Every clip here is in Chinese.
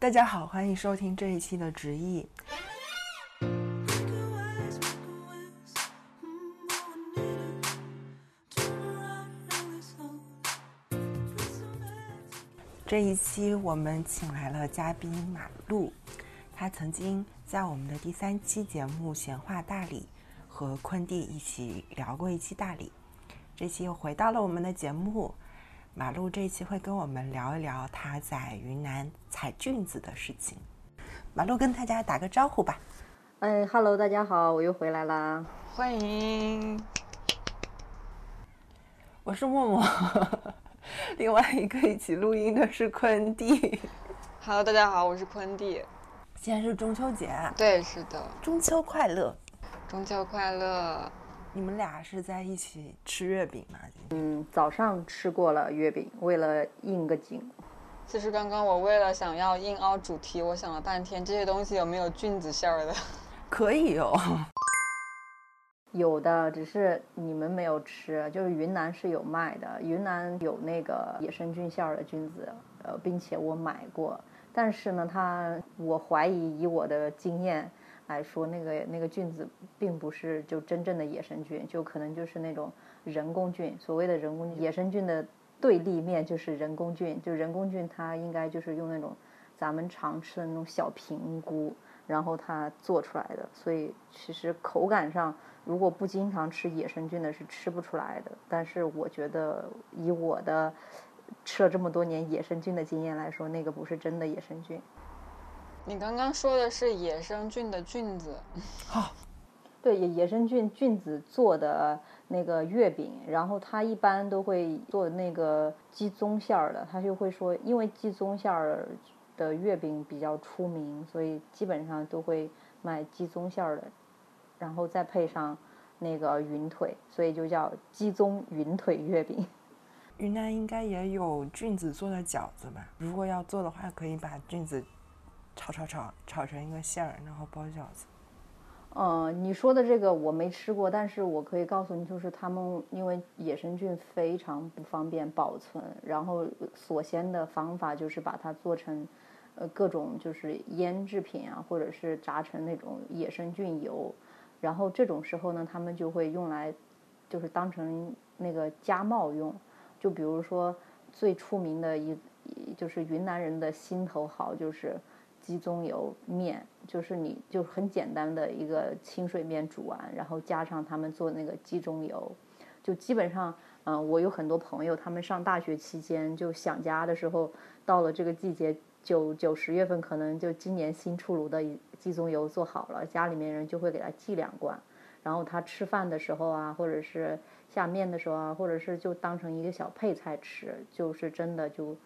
大家好，欢迎收听这一期的直译。这一期我们请来了嘉宾马路，他曾经在我们的第三期节目《闲话大理》和坤弟一起聊过一期大理，这期又回到了我们的节目。马路这一期会跟我们聊一聊他在云南采菌子的事情。马路跟大家打个招呼吧。哎哈喽，大家好，我又回来啦，欢迎。我是默默。另外一个一起录音的是坤弟。Hello，大家好，我是坤弟。今天是中秋节，对，是的，中秋快乐，中秋快乐。你们俩是在一起吃月饼吗？嗯，早上吃过了月饼，为了应个景。其实刚刚我为了想要硬凹主题，我想了半天，这些东西有没有菌子馅儿的？可以有。有的，只是你们没有吃。就是云南是有卖的，云南有那个野生菌馅儿的菌子，呃，并且我买过。但是呢，它我怀疑以我的经验来说，那个那个菌子并不是就真正的野生菌，就可能就是那种人工菌。所谓的人工菌，野生菌的对立面就是人工菌。就人工菌，它应该就是用那种咱们常吃的那种小平菇，然后它做出来的。所以其实口感上。如果不经常吃野生菌的，是吃不出来的。但是我觉得，以我的吃了这么多年野生菌的经验来说，那个不是真的野生菌。你刚刚说的是野生菌的菌子？好，对，野野生菌菌子做的那个月饼，然后它一般都会做那个鸡枞馅儿的，他就会说，因为鸡枞馅儿的月饼比较出名，所以基本上都会卖鸡枞馅儿的。然后再配上那个云腿，所以就叫鸡枞云腿月饼。云南应该也有菌子做的饺子吧？如果要做的话，可以把菌子炒炒炒炒成一个馅儿，然后包饺子。嗯，你说的这个我没吃过，但是我可以告诉你，就是他们因为野生菌非常不方便保存，然后所先的方法就是把它做成呃各种就是腌制品啊，或者是炸成那种野生菌油。然后这种时候呢，他们就会用来，就是当成那个家冒用。就比如说最出名的一，就是云南人的心头好，就是鸡枞油面，就是你就很简单的一个清水面煮完，然后加上他们做那个鸡枞油，就基本上，嗯，我有很多朋友，他们上大学期间就想家的时候，到了这个季节。九九十月份可能就今年新出炉的鸡枞油做好了，家里面人就会给他寄两罐，然后他吃饭的时候啊，或者是下面的时候啊，或者是就当成一个小配菜吃，就是真的就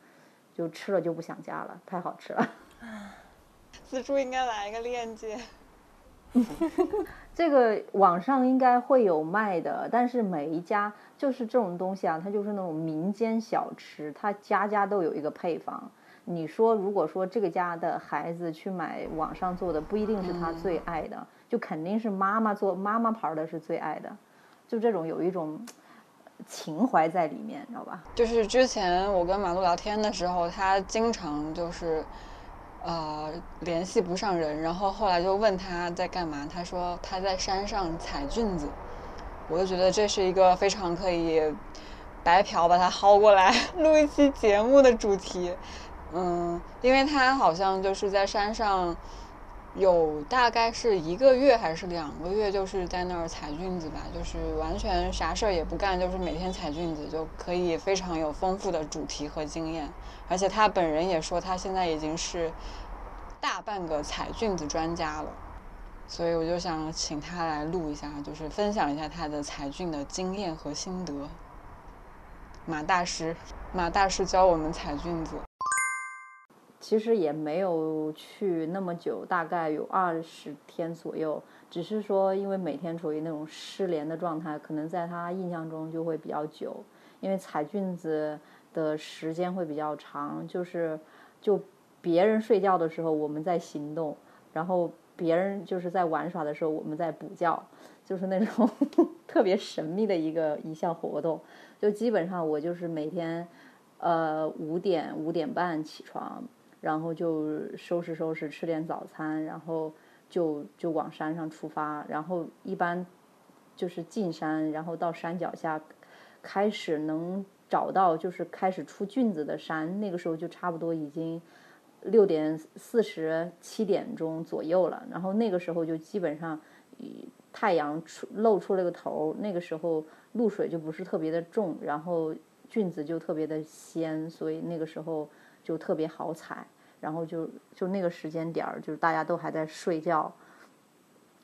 就吃了就不想家了，太好吃了。四叔应该来一个链接，这个网上应该会有卖的，但是每一家就是这种东西啊，它就是那种民间小吃，它家家都有一个配方。你说，如果说这个家的孩子去买网上做的，不一定是他最爱的，就肯定是妈妈做妈妈牌的是最爱的，就这种有一种情怀在里面，知道吧？就是之前我跟马路聊天的时候，他经常就是呃联系不上人，然后后来就问他在干嘛，他说他在山上采菌子，我就觉得这是一个非常可以白嫖把他薅过来 录一期节目的主题。嗯，因为他好像就是在山上，有大概是一个月还是两个月，就是在那儿采菌子吧，就是完全啥事儿也不干，就是每天采菌子，就可以非常有丰富的主题和经验。而且他本人也说，他现在已经是大半个采菌子专家了，所以我就想请他来录一下，就是分享一下他的采菌的经验和心得。马大师，马大师教我们采菌子。其实也没有去那么久，大概有二十天左右。只是说，因为每天处于那种失联的状态，可能在他印象中就会比较久。因为采菌子的时间会比较长，就是就别人睡觉的时候我们在行动，然后别人就是在玩耍的时候我们在补觉，就是那种 特别神秘的一个一项活动。就基本上我就是每天，呃五点五点半起床。然后就收拾收拾，吃点早餐，然后就就往山上出发。然后一般就是进山，然后到山脚下，开始能找到就是开始出菌子的山，那个时候就差不多已经六点四十七点钟左右了。然后那个时候就基本上太阳出露出了个头，那个时候露水就不是特别的重，然后菌子就特别的鲜，所以那个时候。就特别好采，然后就就那个时间点儿，就是大家都还在睡觉，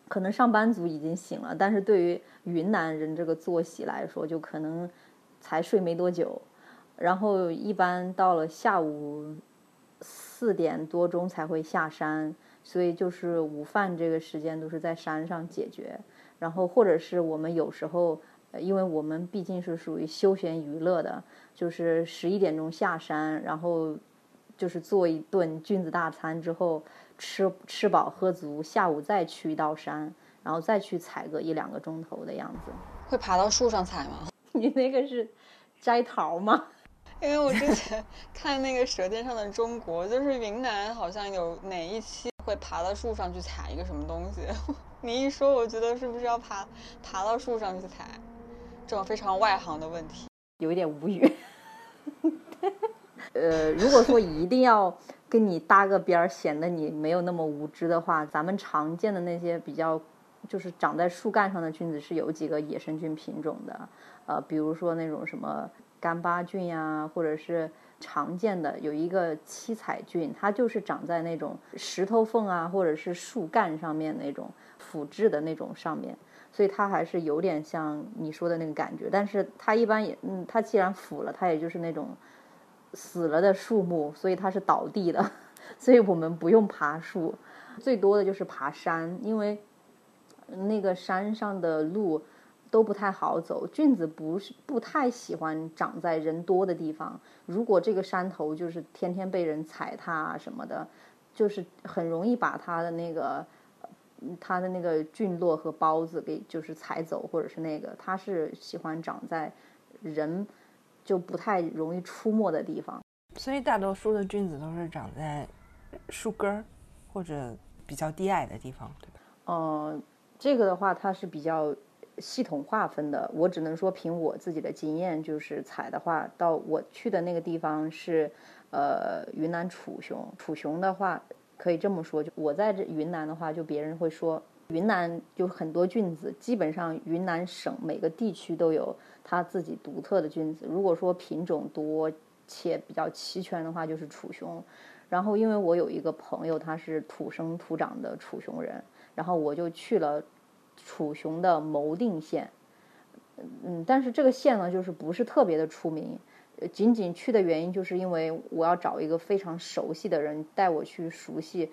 可能上班族已经醒了，但是对于云南人这个作息来说，就可能才睡没多久，然后一般到了下午四点多钟才会下山，所以就是午饭这个时间都是在山上解决，然后或者是我们有时候，因为我们毕竟是属于休闲娱乐的，就是十一点钟下山，然后。就是做一顿菌子大餐之后，吃吃饱喝足，下午再去一道山，然后再去采个一两个钟头的样子。会爬到树上采吗？你那个是摘桃吗？因为我之前看那个《舌尖上的中国》，就是云南好像有哪一期会爬到树上去采一个什么东西。你一说，我觉得是不是要爬爬到树上去采？这种非常外行的问题，有一点无语。呃，如果说一定要跟你搭个边儿，显得你没有那么无知的话，咱们常见的那些比较，就是长在树干上的菌子是有几个野生菌品种的，呃，比如说那种什么干巴菌呀，或者是常见的有一个七彩菌，它就是长在那种石头缝啊，或者是树干上面那种腐质的那种上面，所以它还是有点像你说的那个感觉，但是它一般也，嗯，它既然腐了，它也就是那种。死了的树木，所以它是倒地的，所以我们不用爬树，最多的就是爬山，因为那个山上的路都不太好走，菌子不是不太喜欢长在人多的地方。如果这个山头就是天天被人踩踏什么的，就是很容易把它的那个它的那个菌落和孢子给就是踩走，或者是那个它是喜欢长在人。就不太容易出没的地方，所以大多数的菌子都是长在树根儿或者比较低矮的地方，对吧？嗯，这个的话它是比较系统划分的。我只能说凭我自己的经验，就是采的话，到我去的那个地方是呃云南楚雄。楚雄的话可以这么说，就我在这云南的话，就别人会说云南就很多菌子，基本上云南省每个地区都有。它自己独特的菌子，如果说品种多且比较齐全的话，就是楚雄。然后，因为我有一个朋友，他是土生土长的楚雄人，然后我就去了楚雄的牟定县。嗯，但是这个县呢，就是不是特别的出名。仅仅去的原因，就是因为我要找一个非常熟悉的人带我去熟悉，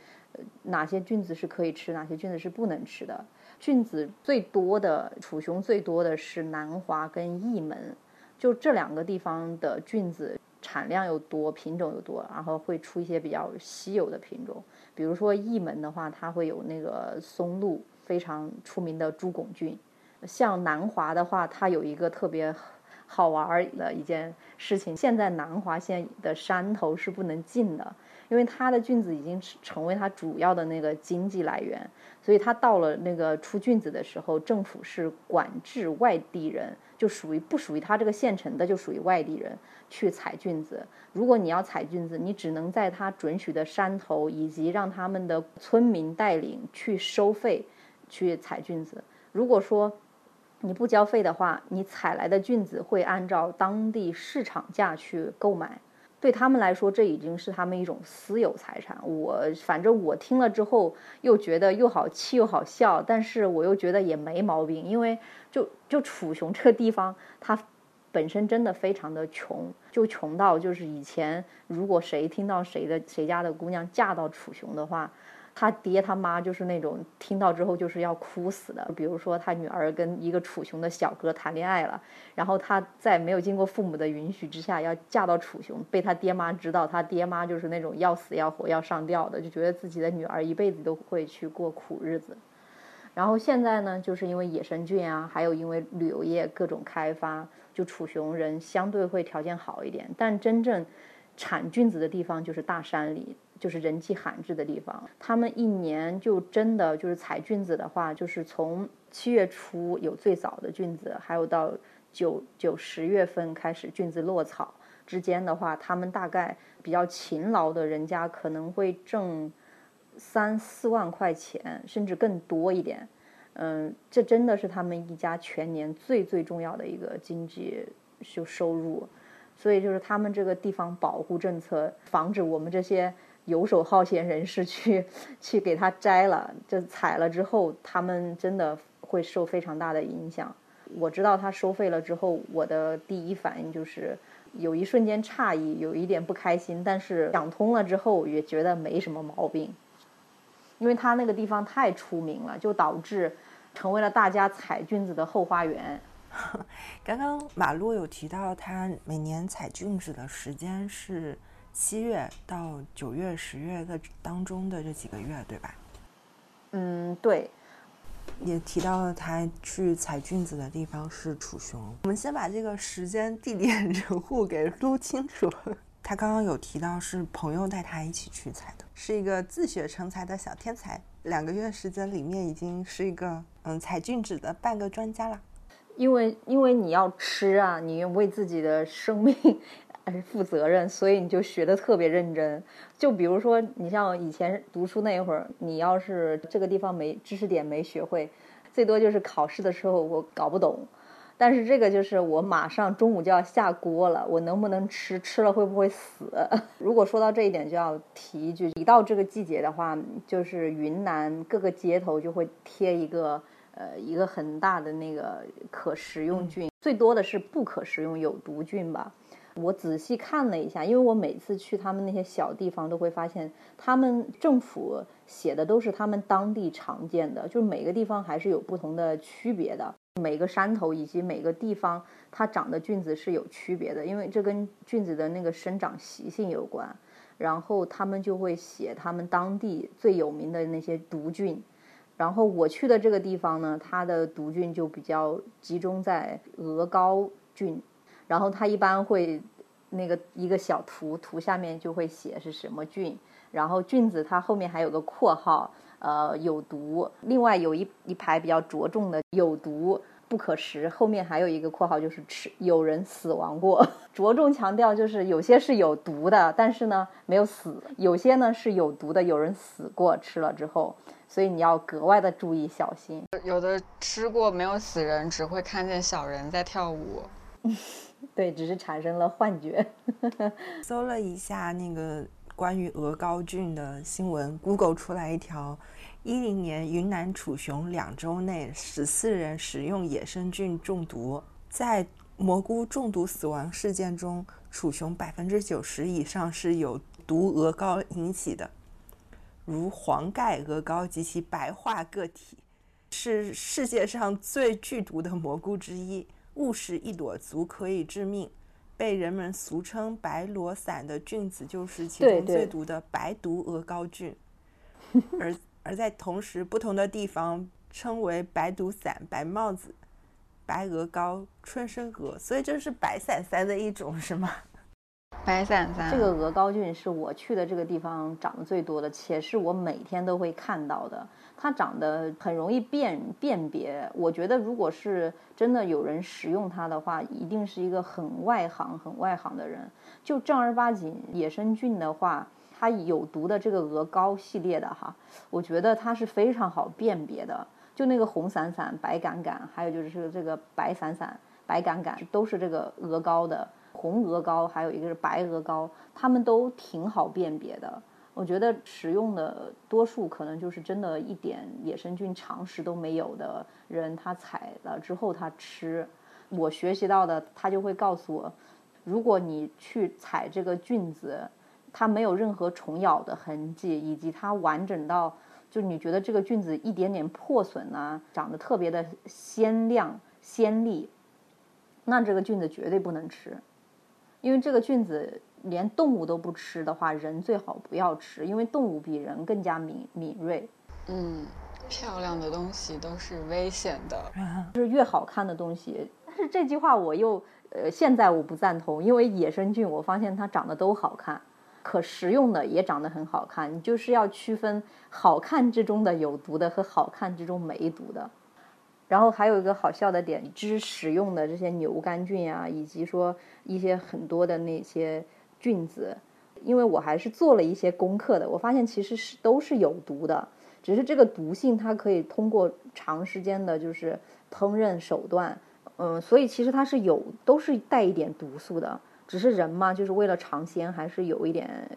哪些菌子是可以吃，哪些菌子是不能吃的。菌子最多的楚雄最多的是南华跟义门，就这两个地方的菌子产量又多，品种又多，然后会出一些比较稀有的品种。比如说义门的话，它会有那个松露非常出名的猪拱菌。像南华的话，它有一个特别好玩的一件事情，现在南华县的山头是不能进的。因为它的菌子已经成为它主要的那个经济来源，所以它到了那个出菌子的时候，政府是管制外地人，就属于不属于它这个县城的，就属于外地人去采菌子。如果你要采菌子，你只能在它准许的山头，以及让他们的村民带领去收费去采菌子。如果说你不交费的话，你采来的菌子会按照当地市场价去购买。对他们来说，这已经是他们一种私有财产。我反正我听了之后，又觉得又好气又好笑，但是我又觉得也没毛病，因为就就楚雄这个地方，它本身真的非常的穷，就穷到就是以前如果谁听到谁的谁家的姑娘嫁到楚雄的话。他爹他妈就是那种听到之后就是要哭死的。比如说他女儿跟一个楚雄的小哥谈恋爱了，然后他在没有经过父母的允许之下要嫁到楚雄，被他爹妈知道，他爹妈就是那种要死要活要上吊的，就觉得自己的女儿一辈子都会去过苦日子。然后现在呢，就是因为野生菌啊，还有因为旅游业各种开发，就楚雄人相对会条件好一点，但真正。产菌子的地方就是大山里，就是人迹罕至的地方。他们一年就真的就是采菌子的话，就是从七月初有最早的菌子，还有到九九十月份开始菌子落草之间的话，他们大概比较勤劳的人家可能会挣三四万块钱，甚至更多一点。嗯，这真的是他们一家全年最最重要的一个经济就收入。所以就是他们这个地方保护政策，防止我们这些游手好闲人士去去给他摘了，就采了之后，他们真的会受非常大的影响。我知道他收费了之后，我的第一反应就是有一瞬间诧异，有一点不开心，但是想通了之后也觉得没什么毛病，因为他那个地方太出名了，就导致成为了大家采菌子的后花园。刚刚马路有提到，他每年采菌子的时间是七月到九月、十月的当中的这几个月，对吧？嗯，对。也提到了他去采菌子的地方是楚雄。我们先把这个时间、地点、人物给撸清楚。他刚刚有提到是朋友带他一起去采的，是一个自学成才的小天才。两个月时间里面，已经是一个嗯采菌子的半个专家了。因为因为你要吃啊，你为自己的生命而负责任，所以你就学的特别认真。就比如说，你像以前读书那一会儿，你要是这个地方没知识点没学会，最多就是考试的时候我搞不懂。但是这个就是我马上中午就要下锅了，我能不能吃？吃了会不会死？如果说到这一点，就要提一句：一到这个季节的话，就是云南各个街头就会贴一个。呃，一个很大的那个可食用菌，最多的是不可食用有毒菌吧。我仔细看了一下，因为我每次去他们那些小地方，都会发现他们政府写的都是他们当地常见的，就是每个地方还是有不同的区别的。每个山头以及每个地方它长的菌子是有区别的，因为这跟菌子的那个生长习性有关。然后他们就会写他们当地最有名的那些毒菌。然后我去的这个地方呢，它的毒菌就比较集中在鹅膏菌，然后它一般会那个一个小图，图下面就会写是什么菌，然后菌子它后面还有个括号，呃，有毒。另外有一一排比较着重的有毒不可食，后面还有一个括号就是吃有人死亡过，着重强调就是有些是有毒的，但是呢没有死，有些呢是有毒的，有人死过吃了之后。所以你要格外的注意小心。有的吃过没有死人，只会看见小人在跳舞。对，只是产生了幻觉。搜了一下那个关于鹅膏菌的新闻，Google 出来一条：一零年云南楚雄两周内十四人食用野生菌中毒，在蘑菇中毒死亡事件中，楚雄百分之九十以上是有毒鹅膏引起的。如黄盖鹅膏及其白化个体，是世界上最剧毒的蘑菇之一，误食一朵足可以致命。被人们俗称“白罗伞”的菌子，就是其中最毒的白毒鹅膏菌。而而在同时，不同的地方称为“白毒伞”、“白帽子”、“白鹅膏”、“春生鹅”，所以这是白伞伞的一种，是吗？白伞伞，这个鹅膏菌是我去的这个地方长得最多的，且是我每天都会看到的。它长得很容易辨辨别。我觉得，如果是真的有人使用它的话，一定是一个很外行、很外行的人。就正儿八经野生菌的话，它有毒的这个鹅膏系列的哈，我觉得它是非常好辨别的。就那个红伞伞、白杆杆，还有就是这个白伞伞、白杆杆，都是这个鹅膏的。红鹅膏还有一个是白鹅膏，它们都挺好辨别的。我觉得使用的多数可能就是真的一点野生菌常识都没有的人，他采了之后他吃。我学习到的，他就会告诉我，如果你去采这个菌子，它没有任何虫咬的痕迹，以及它完整到就你觉得这个菌子一点点破损啊，长得特别的鲜亮鲜丽，那这个菌子绝对不能吃。因为这个菌子连动物都不吃的话，人最好不要吃，因为动物比人更加敏敏锐。嗯，漂亮的东西都是危险的，就是越好看的东西。但是这句话我又呃，现在我不赞同，因为野生菌我发现它长得都好看，可食用的也长得很好看。你就是要区分好看之中的有毒的和好看之中没毒的。然后还有一个好笑的点，之食用的这些牛肝菌啊，以及说一些很多的那些菌子，因为我还是做了一些功课的，我发现其实是都是有毒的，只是这个毒性它可以通过长时间的就是烹饪手段，嗯，所以其实它是有都是带一点毒素的，只是人嘛，就是为了尝鲜，还是有一点。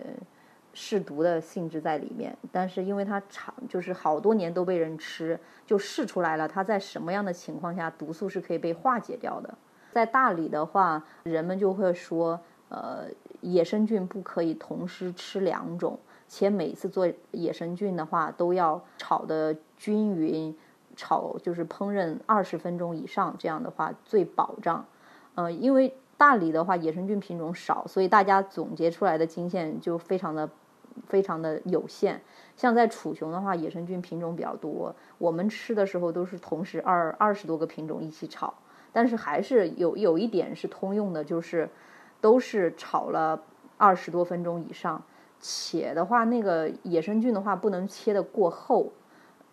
试毒的性质在里面，但是因为它长，就是好多年都被人吃，就试出来了，它在什么样的情况下毒素是可以被化解掉的。在大理的话，人们就会说，呃，野生菌不可以同时吃两种，且每次做野生菌的话都要炒的均匀，炒就是烹饪二十分钟以上，这样的话最保障。呃，因为大理的话野生菌品种少，所以大家总结出来的经验就非常的。非常的有限，像在楚雄的话，野生菌品种比较多。我们吃的时候都是同时二二十多个品种一起炒，但是还是有有一点是通用的，就是都是炒了二十多分钟以上。且的话，那个野生菌的话不能切的过厚，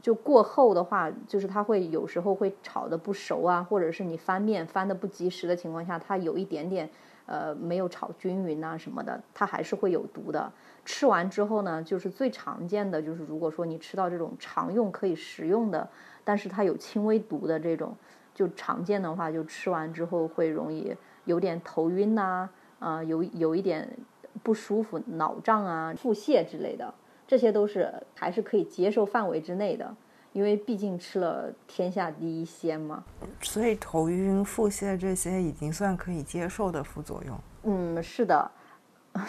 就过厚的话，就是它会有时候会炒的不熟啊，或者是你翻面翻的不及时的情况下，它有一点点呃没有炒均匀啊什么的，它还是会有毒的。吃完之后呢，就是最常见的就是，如果说你吃到这种常用可以食用的，但是它有轻微毒的这种，就常见的话，就吃完之后会容易有点头晕呐，有有一点不舒服、脑胀啊、腹泻之类的，这些都是还是可以接受范围之内的，因为毕竟吃了天下第一鲜嘛。所以头晕、腹泻这些已经算可以接受的副作用。嗯，是的。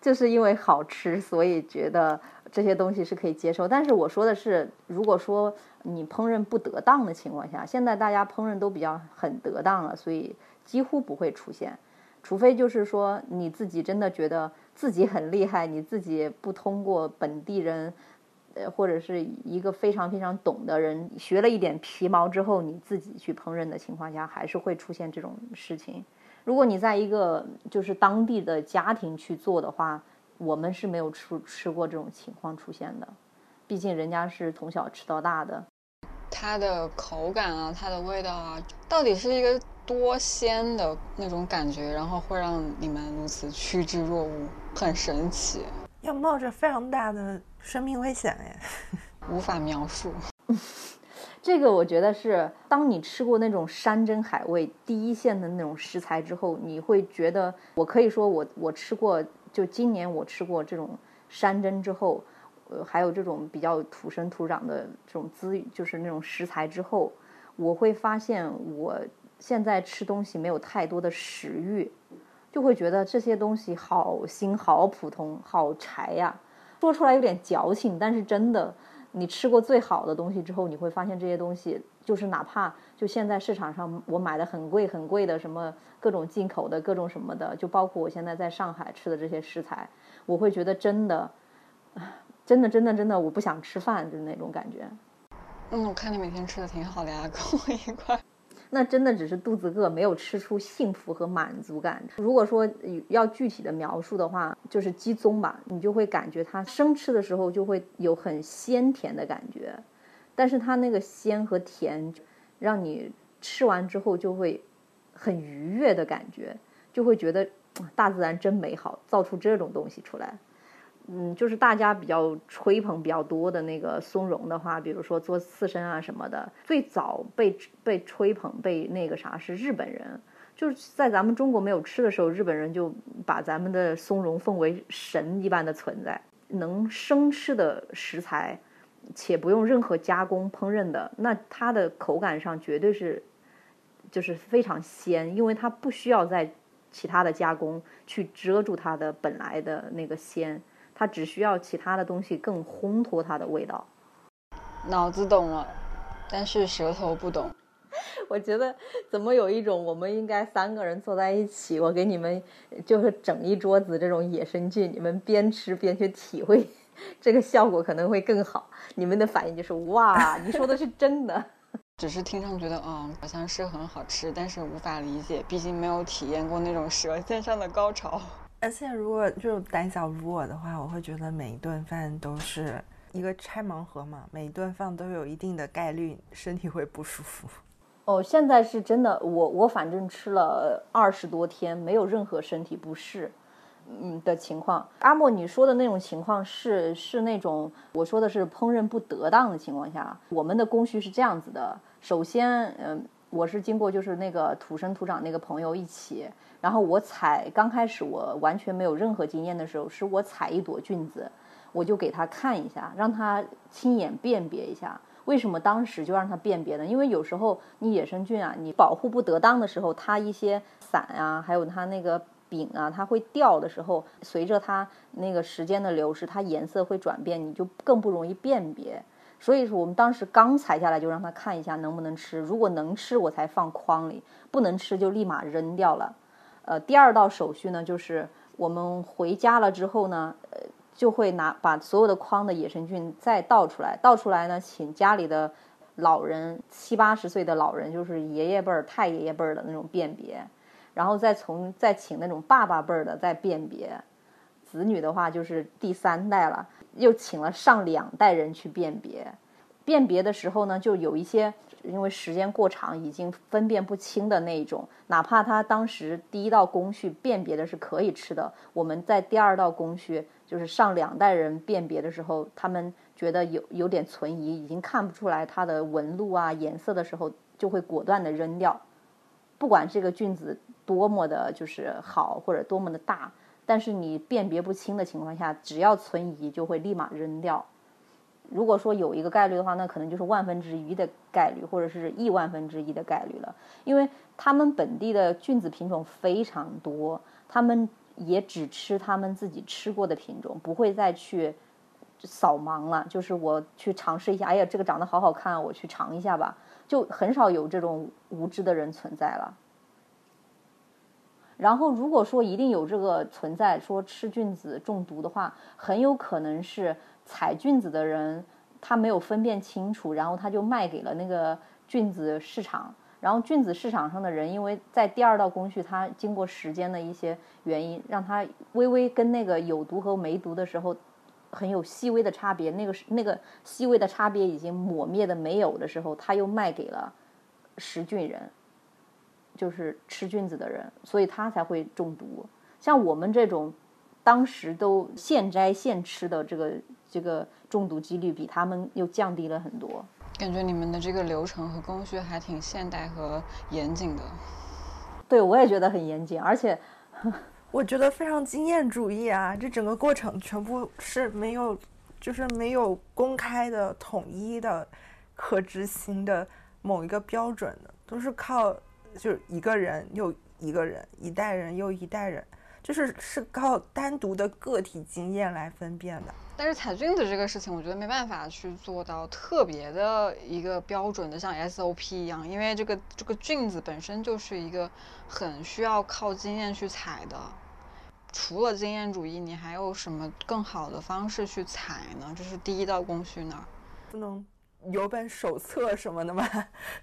就是因为好吃，所以觉得这些东西是可以接受。但是我说的是，如果说你烹饪不得当的情况下，现在大家烹饪都比较很得当了，所以几乎不会出现。除非就是说你自己真的觉得自己很厉害，你自己不通过本地人，呃，或者是一个非常非常懂的人学了一点皮毛之后，你自己去烹饪的情况下，还是会出现这种事情。如果你在一个就是当地的家庭去做的话，我们是没有吃吃过这种情况出现的，毕竟人家是从小吃到大的。它的口感啊，它的味道啊，到底是一个多鲜的那种感觉，然后会让你们如此趋之若鹜，很神奇。要冒着非常大的生命危险哎，无法描述。这个我觉得是，当你吃过那种山珍海味第一线的那种食材之后，你会觉得，我可以说我我吃过，就今年我吃过这种山珍之后，呃，还有这种比较土生土长的这种资，就是那种食材之后，我会发现我现在吃东西没有太多的食欲，就会觉得这些东西好新、好普通、好柴呀，说出来有点矫情，但是真的。你吃过最好的东西之后，你会发现这些东西就是哪怕就现在市场上我买的很贵很贵的什么各种进口的各种什么的，就包括我现在在上海吃的这些食材，我会觉得真的，真的真的真的我不想吃饭，就是那种感觉。嗯，我看你每天吃的挺好的呀，跟我一块。那真的只是肚子饿，没有吃出幸福和满足感。如果说要具体的描述的话，就是鸡枞吧，你就会感觉它生吃的时候就会有很鲜甜的感觉，但是它那个鲜和甜，让你吃完之后就会很愉悦的感觉，就会觉得大自然真美好，造出这种东西出来。嗯，就是大家比较吹捧比较多的那个松茸的话，比如说做刺身啊什么的，最早被被吹捧被那个啥是日本人，就是在咱们中国没有吃的时候，日本人就把咱们的松茸奉为神一般的存在，能生吃的食材，且不用任何加工烹饪的，那它的口感上绝对是就是非常鲜，因为它不需要在其他的加工去遮住它的本来的那个鲜。它只需要其他的东西更烘托它的味道。脑子懂了，但是舌头不懂。我觉得怎么有一种我们应该三个人坐在一起，我给你们就是整一桌子这种野生菌，你们边吃边去体会，这个效果可能会更好。你们的反应就是哇，你说的是真的。只是听上觉得哦，好像是很好吃，但是无法理解，毕竟没有体验过那种舌尖上的高潮。而且如果就胆小如我的话，我会觉得每一顿饭都是一个拆盲盒嘛，每一顿饭都有一定的概率身体会不舒服。哦，现在是真的，我我反正吃了二十多天，没有任何身体不适。嗯的情况，阿莫，你说的那种情况是是那种我说的是烹饪不得当的情况下，我们的工序是这样子的。首先，嗯，我是经过就是那个土生土长那个朋友一起，然后我采刚开始我完全没有任何经验的时候，是我采一朵菌子，我就给他看一下，让他亲眼辨别一下。为什么当时就让他辨别呢？因为有时候你野生菌啊，你保护不得当的时候，它一些伞啊，还有它那个。柄啊，它会掉的时候，随着它那个时间的流逝，它颜色会转变，你就更不容易辨别。所以说，我们当时刚采下来就让他看一下能不能吃，如果能吃，我才放筐里；不能吃就立马扔掉了。呃，第二道手续呢，就是我们回家了之后呢，呃，就会拿把所有的筐的野生菌再倒出来，倒出来呢，请家里的老人七八十岁的老人，就是爷爷辈儿、太爷爷辈儿的那种辨别。然后再从再请那种爸爸辈儿的再辨别，子女的话就是第三代了，又请了上两代人去辨别。辨别的时候呢，就有一些因为时间过长已经分辨不清的那一种，哪怕他当时第一道工序辨别的是可以吃的，我们在第二道工序就是上两代人辨别的时候，他们觉得有有点存疑，已经看不出来它的纹路啊颜色的时候，就会果断的扔掉，不管这个菌子。多么的就是好，或者多么的大，但是你辨别不清的情况下，只要存疑就会立马扔掉。如果说有一个概率的话，那可能就是万分之一的概率，或者是亿万分之一的概率了。因为他们本地的菌子品种非常多，他们也只吃他们自己吃过的品种，不会再去扫盲了。就是我去尝试一下，哎呀，这个长得好好看，我去尝一下吧，就很少有这种无知的人存在了。然后，如果说一定有这个存在，说吃菌子中毒的话，很有可能是采菌子的人他没有分辨清楚，然后他就卖给了那个菌子市场。然后菌子市场上的人，因为在第二道工序，他经过时间的一些原因，让他微微跟那个有毒和没毒的时候很有细微的差别，那个那个细微的差别已经抹灭的没有的时候，他又卖给了食菌人。就是吃菌子的人，所以他才会中毒。像我们这种，当时都现摘现吃的这个这个中毒几率比他们又降低了很多。感觉你们的这个流程和工序还挺现代和严谨的。对，我也觉得很严谨，而且 我觉得非常经验主义啊！这整个过程全部是没有，就是没有公开的、统一的、可执行的某一个标准的，都是靠。就是一个人又一个人，一代人又一代人，就是是靠单独的个体经验来分辨的。但是采菌子这个事情，我觉得没办法去做到特别的一个标准的，像 SOP 一样，因为这个这个菌子本身就是一个很需要靠经验去采的。除了经验主义，你还有什么更好的方式去采呢？这是第一道工序呢？不能有本手册什么的吗？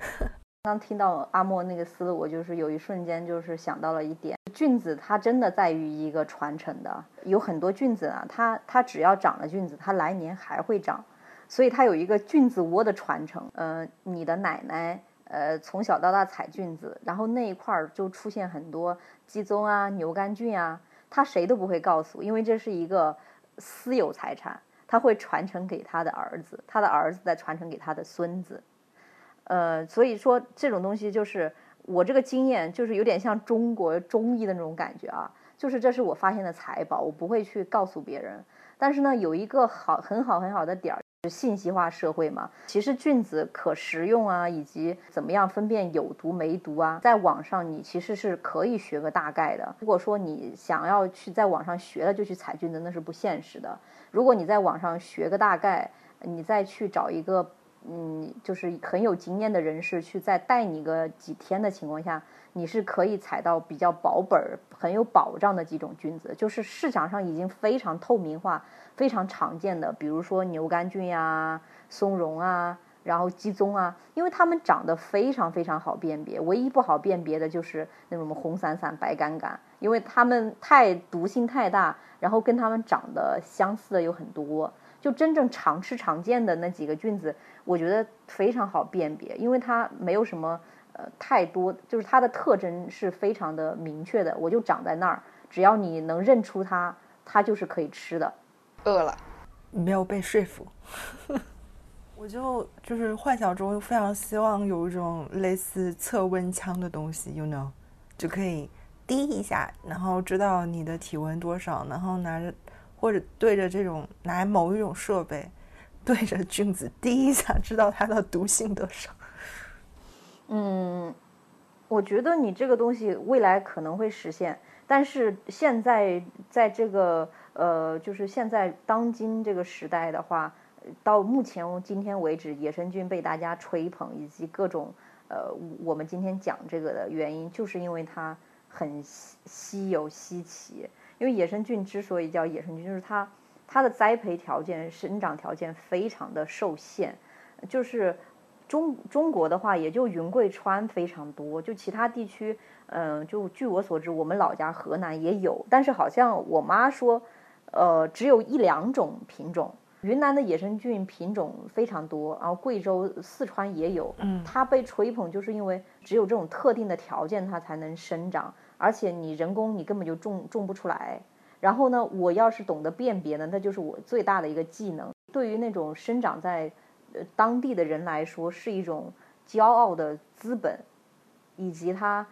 刚听到阿莫那个思路，我就是有一瞬间就是想到了一点，菌子它真的在于一个传承的，有很多菌子啊，它它只要长了菌子，它来年还会长，所以它有一个菌子窝的传承。呃，你的奶奶呃从小到大采菌子，然后那一块儿就出现很多鸡枞啊、牛肝菌啊，他谁都不会告诉，因为这是一个私有财产，他会传承给他的儿子，他的儿子再传承给他的孙子。呃，所以说这种东西就是我这个经验，就是有点像中国中医的那种感觉啊，就是这是我发现的财宝，我不会去告诉别人。但是呢，有一个好很好很好的点儿，信息化社会嘛，其实菌子可食用啊，以及怎么样分辨有毒没毒啊，在网上你其实是可以学个大概的。如果说你想要去在网上学了就去采菌子，那是不现实的。如果你在网上学个大概，你再去找一个。嗯，就是很有经验的人士去再带你个几天的情况下，你是可以采到比较保本、很有保障的几种菌子，就是市场上已经非常透明化、非常常见的，比如说牛肝菌呀、松茸啊，然后鸡枞啊，因为它们长得非常非常好辨别，唯一不好辨别的就是那种红伞伞、白杆杆，因为它们太毒性太大，然后跟它们长得相似的有很多。就真正常吃常见的那几个菌子，我觉得非常好辨别，因为它没有什么呃太多，就是它的特征是非常的明确的，我就长在那儿，只要你能认出它，它就是可以吃的。饿了，没有被说服。我就就是幻想中非常希望有一种类似测温枪的东西，you know，就可以滴一下，然后知道你的体温多少，然后拿着或者对着这种拿某一种设备对着菌子滴一下，知道它的毒性多少。嗯，我觉得你这个东西未来可能会实现，但是现在在这个呃，就是现在当今这个时代的话。到目前今天为止，野生菌被大家吹捧，以及各种呃，我们今天讲这个的原因，就是因为它很稀稀有稀奇。因为野生菌之所以叫野生菌，就是它它的栽培条件、生长条件非常的受限。就是中中国的话，也就云贵川非常多，就其他地区，嗯，就据我所知，我们老家河南也有，但是好像我妈说，呃，只有一两种品种。云南的野生菌品种非常多，然后贵州、四川也有。嗯，它被吹捧就是因为只有这种特定的条件它才能生长，而且你人工你根本就种种不出来。然后呢，我要是懂得辨别呢，那就是我最大的一个技能。对于那种生长在呃当地的人来说，是一种骄傲的资本，以及他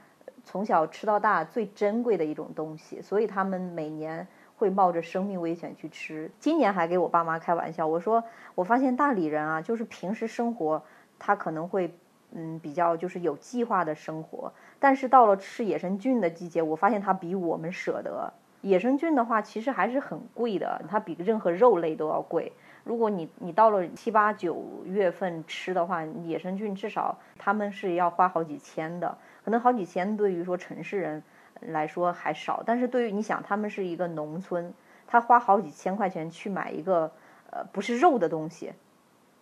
从小吃到大最珍贵的一种东西。所以他们每年。会冒着生命危险去吃。今年还给我爸妈开玩笑，我说我发现大理人啊，就是平时生活他可能会嗯比较就是有计划的生活，但是到了吃野生菌的季节，我发现他比我们舍得。野生菌的话，其实还是很贵的，它比任何肉类都要贵。如果你你到了七八九月份吃的话，野生菌至少他们是要花好几千的，可能好几千对于说城市人。来说还少，但是对于你想，他们是一个农村，他花好几千块钱去买一个呃不是肉的东西，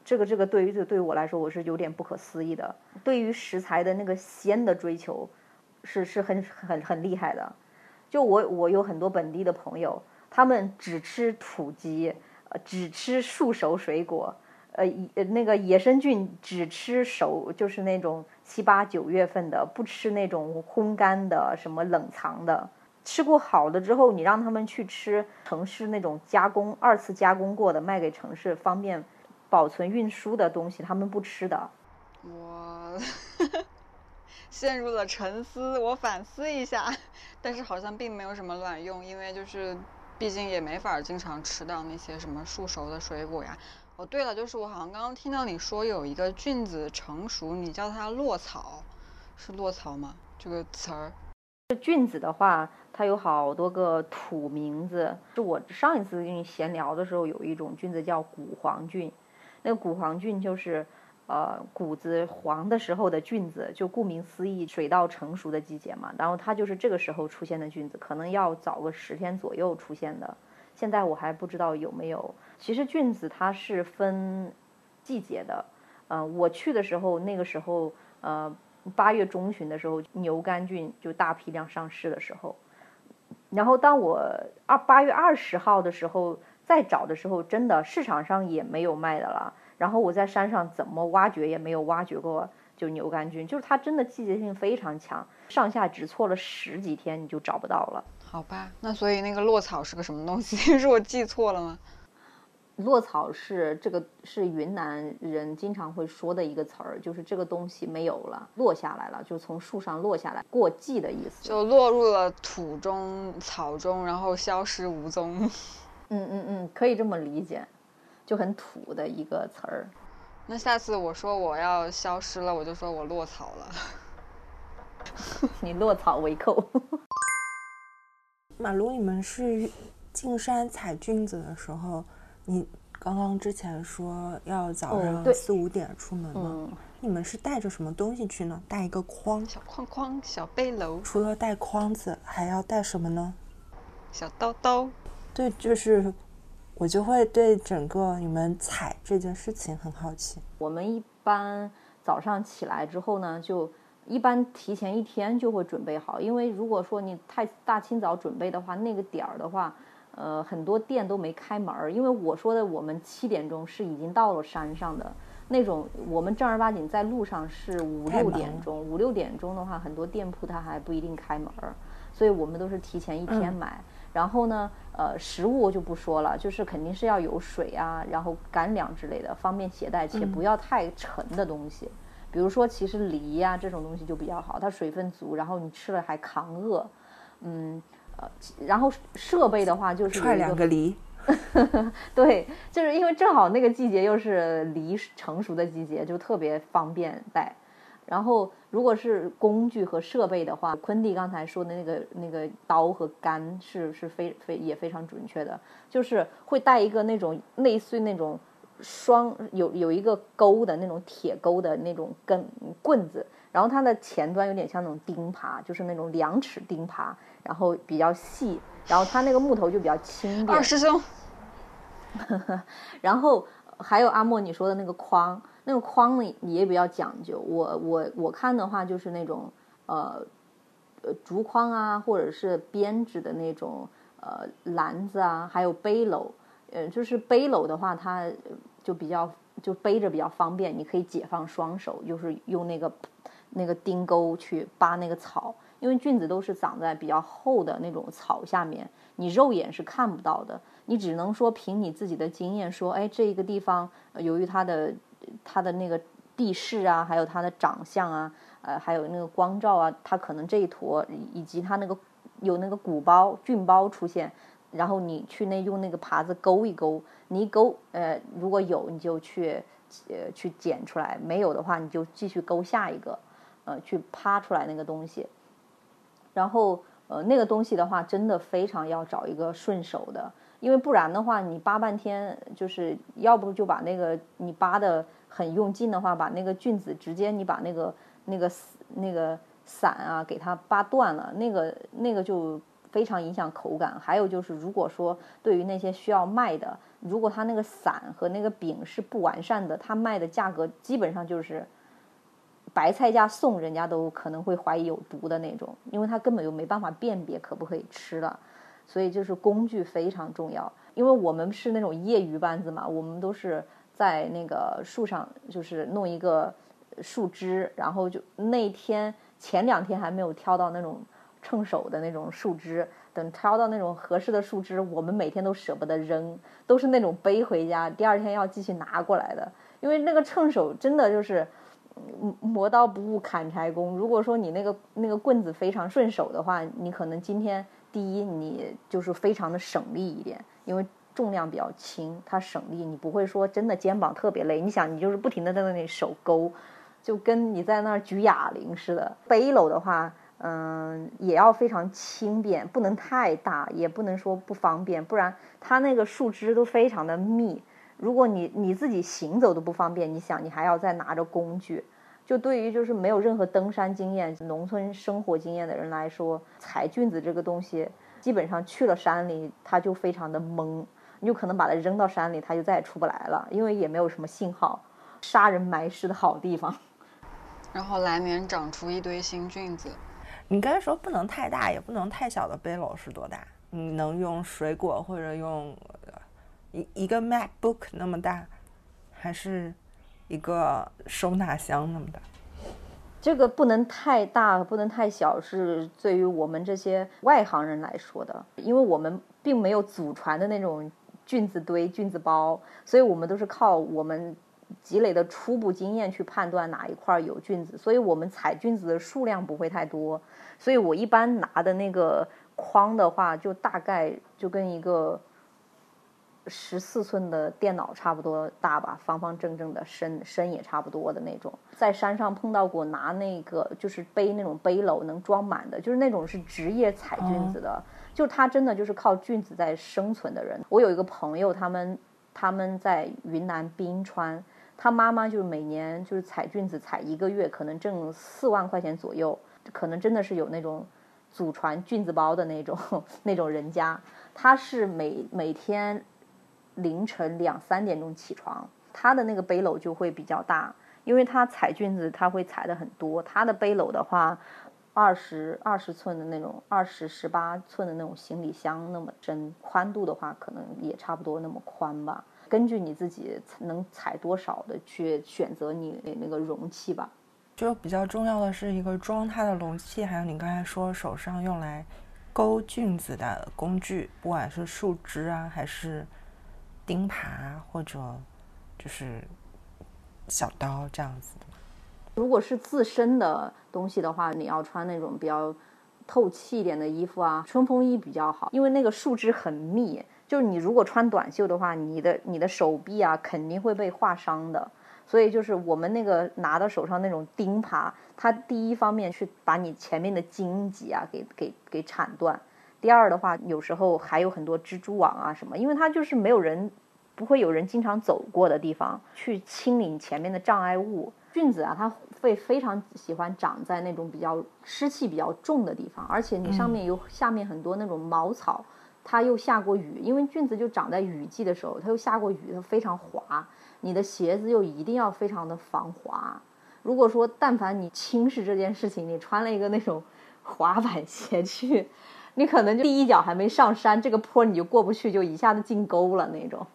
这个这个对于这对于我来说我是有点不可思议的。对于食材的那个鲜的追求，是是很很很厉害的。就我我有很多本地的朋友，他们只吃土鸡，呃只吃树熟水果，呃那个野生菌只吃熟，就是那种。七八九月份的不吃那种烘干的什么冷藏的，吃过好的之后，你让他们去吃城市那种加工二次加工过的卖给城市方便保存运输的东西，他们不吃的。我 陷入了沉思，我反思一下，但是好像并没有什么卵用，因为就是毕竟也没法经常吃到那些什么树熟的水果呀。哦，对了，就是我好像刚刚听到你说有一个菌子成熟，你叫它落草，是落草吗？这个词儿。这菌子的话，它有好多个土名字。是我上一次跟你闲聊的时候，有一种菌子叫谷黄菌。那个谷黄菌就是，呃，谷子黄的时候的菌子，就顾名思义，水稻成熟的季节嘛。然后它就是这个时候出现的菌子，可能要早个十天左右出现的。现在我还不知道有没有。其实菌子它是分季节的，嗯，我去的时候，那个时候，呃，八月中旬的时候，牛肝菌就大批量上市的时候。然后当我二八月二十号的时候再找的时候，真的市场上也没有卖的了。然后我在山上怎么挖掘也没有挖掘过，就牛肝菌，就是它真的季节性非常强，上下只错了十几天你就找不到了。好吧，那所以那个落草是个什么东西？是我记错了吗？落草是这个是云南人经常会说的一个词儿，就是这个东西没有了，落下来了，就从树上落下来，过季的意思，就落入了土中、草中，然后消失无踪。嗯嗯嗯，可以这么理解，就很土的一个词儿。那下次我说我要消失了，我就说我落草了。你落草为寇。马路，你们是进山采菌子的时候？你刚刚之前说要早上四五点出门吗？你们是带着什么东西去呢？带一个筐，小筐筐，小背篓。除了带筐子，还要带什么呢？小刀刀。对，就是我我就会对整个你们采这件事情很好奇。我们一般早上起来之后呢，就一般提前一天就会准备好，因为如果说你太大清早准备的话，那个点儿的话，呃，很多店都没开门儿。因为我说的我们七点钟是已经到了山上的那种，我们正儿八经在路上是五六点钟，五六点钟的话，很多店铺它还不一定开门儿，所以我们都是提前一天买。然后呢，呃，食物就不说了，就是肯定是要有水啊，然后干粮之类的，方便携带，且不要太沉的东西。比如说，其实梨呀这种东西就比较好，它水分足，然后你吃了还扛饿。嗯，呃，然后设备的话就是踹两个梨。对，就是因为正好那个季节又是梨成熟的季节，就特别方便带。然后，如果是工具和设备的话，昆弟刚才说的那个那个刀和杆是是非非也非常准确的，就是会带一个那种类似于那种双有有一个钩的那种铁钩的那种根棍子，然后它的前端有点像那种钉耙，就是那种两尺钉耙，然后比较细，然后它那个木头就比较轻便。二师兄，然后还有阿莫你说的那个框。那个框呢也比较讲究，我我我看的话就是那种呃呃竹筐啊，或者是编织的那种呃篮子啊，还有背篓，呃就是背篓的话，它就比较就背着比较方便，你可以解放双手，就是用那个那个钉钩去扒那个草，因为菌子都是长在比较厚的那种草下面，你肉眼是看不到的，你只能说凭你自己的经验说，哎这一个地方由于它的它的那个地势啊，还有它的长相啊，呃，还有那个光照啊，它可能这一坨以及它那个有那个鼓包菌包出现，然后你去那用那个耙子勾一勾，你一勾，呃，如果有你就去呃去捡出来，没有的话你就继续勾下一个，呃，去趴出来那个东西。然后呃那个东西的话，真的非常要找一个顺手的。因为不然的话，你扒半天，就是要不就把那个你扒的很用劲的话，把那个菌子直接你把那个那个那个伞啊给它扒断了，那个那个就非常影响口感。还有就是，如果说对于那些需要卖的，如果它那个伞和那个柄是不完善的，它卖的价格基本上就是白菜价送，人家都可能会怀疑有毒的那种，因为它根本就没办法辨别可不可以吃了。所以就是工具非常重要，因为我们是那种业余班子嘛，我们都是在那个树上，就是弄一个树枝，然后就那天前两天还没有挑到那种称手的那种树枝，等挑到那种合适的树枝，我们每天都舍不得扔，都是那种背回家，第二天要继续拿过来的，因为那个称手真的就是磨刀不误砍柴工，如果说你那个那个棍子非常顺手的话，你可能今天。第一，你就是非常的省力一点，因为重量比较轻，它省力，你不会说真的肩膀特别累。你想，你就是不停的在那里手勾，就跟你在那儿举哑铃似的。背篓的话，嗯，也要非常轻便，不能太大，也不能说不方便，不然它那个树枝都非常的密，如果你你自己行走都不方便，你想你还要再拿着工具。就对于就是没有任何登山经验、农村生活经验的人来说，采菌子这个东西，基本上去了山里，它就非常的懵，你就可能把它扔到山里，它就再也出不来了，因为也没有什么信号，杀人埋尸的好地方。然后来年长出一堆新菌子。你刚才说不能太大，也不能太小的背篓是多大？你能用水果或者用一一个 MacBook 那么大，还是？一个收纳箱那么大，这个不能太大，不能太小，是对于我们这些外行人来说的，因为我们并没有祖传的那种菌子堆、菌子包，所以我们都是靠我们积累的初步经验去判断哪一块有菌子，所以我们采菌子的数量不会太多，所以我一般拿的那个框的话，就大概就跟一个。十四寸的电脑差不多大吧，方方正正的，深深也差不多的那种。在山上碰到过拿那个就是背那种背篓能装满的，就是那种是职业采菌子的，就他真的就是靠菌子在生存的人。我有一个朋友，他们他们在云南冰川，他妈妈就是每年就是采菌子采一个月，可能挣四万块钱左右，可能真的是有那种祖传菌子包的那种 那种人家。他是每每天。凌晨两三点钟起床，他的那个背篓就会比较大，因为他采菌子他会采的很多，他的背篓的话，二十二十寸的那种，二十十八寸的那种行李箱那么深，宽度的话可能也差不多那么宽吧。根据你自己能采多少的去选择你那个容器吧。就比较重要的是一个装它的容器，还有你刚才说手上用来勾菌子的工具，不管是树枝啊，还是钉耙，或者就是小刀这样子的。如果是自身的东西的话，你要穿那种比较透气一点的衣服啊，冲锋衣比较好，因为那个树枝很密。就是你如果穿短袖的话，你的你的手臂啊肯定会被划伤的。所以就是我们那个拿到手上那种钉耙，它第一方面去把你前面的荆棘啊给给给铲断，第二的话有时候还有很多蜘蛛网啊什么，因为它就是没有人不会有人经常走过的地方，去清理前面的障碍物。菌子啊，它会非常喜欢长在那种比较湿气比较重的地方，而且你上面有下面很多那种茅草。它又下过雨，因为菌子就长在雨季的时候，它又下过雨，它非常滑。你的鞋子又一定要非常的防滑。如果说但凡你轻视这件事情，你穿了一个那种滑板鞋去，你可能就第一脚还没上山，这个坡你就过不去，就一下子进沟了那种。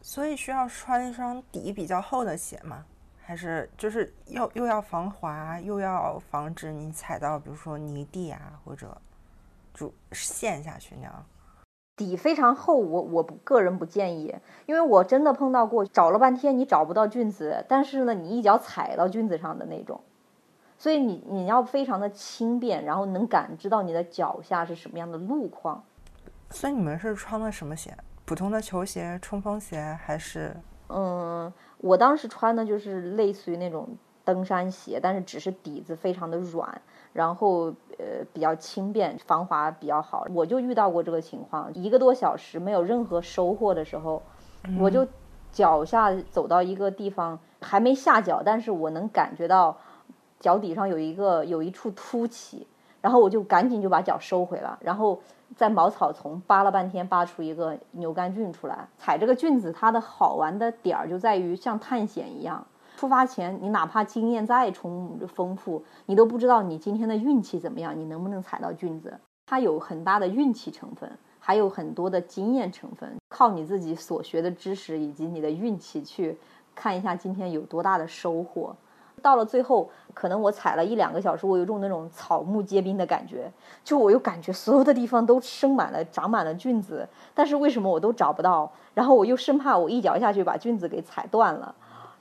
所以需要穿一双底比较厚的鞋吗？还是就是要又要防滑，又要防止你踩到比如说泥地啊，或者就陷下去那样？底非常厚，我我不个人不建议，因为我真的碰到过，找了半天你找不到菌子，但是呢，你一脚踩到菌子上的那种，所以你你要非常的轻便，然后能感知到你的脚下是什么样的路况。所以你们是穿的什么鞋？普通的球鞋、冲锋鞋还是？嗯，我当时穿的就是类似于那种登山鞋，但是只是底子非常的软。然后呃比较轻便，防滑比较好。我就遇到过这个情况，一个多小时没有任何收获的时候，我就脚下走到一个地方，还没下脚，但是我能感觉到脚底上有一个有一处凸起，然后我就赶紧就把脚收回了，然后在茅草丛扒了半天，扒出一个牛肝菌出来。采这个菌子，它的好玩的点儿就在于像探险一样。出发前，你哪怕经验再充丰富，你都不知道你今天的运气怎么样，你能不能采到菌子？它有很大的运气成分，还有很多的经验成分，靠你自己所学的知识以及你的运气去看一下今天有多大的收获。到了最后，可能我踩了一两个小时，我有种那种草木皆兵的感觉，就我又感觉所有的地方都生满了、长满了菌子，但是为什么我都找不到？然后我又生怕我一脚下去把菌子给踩断了。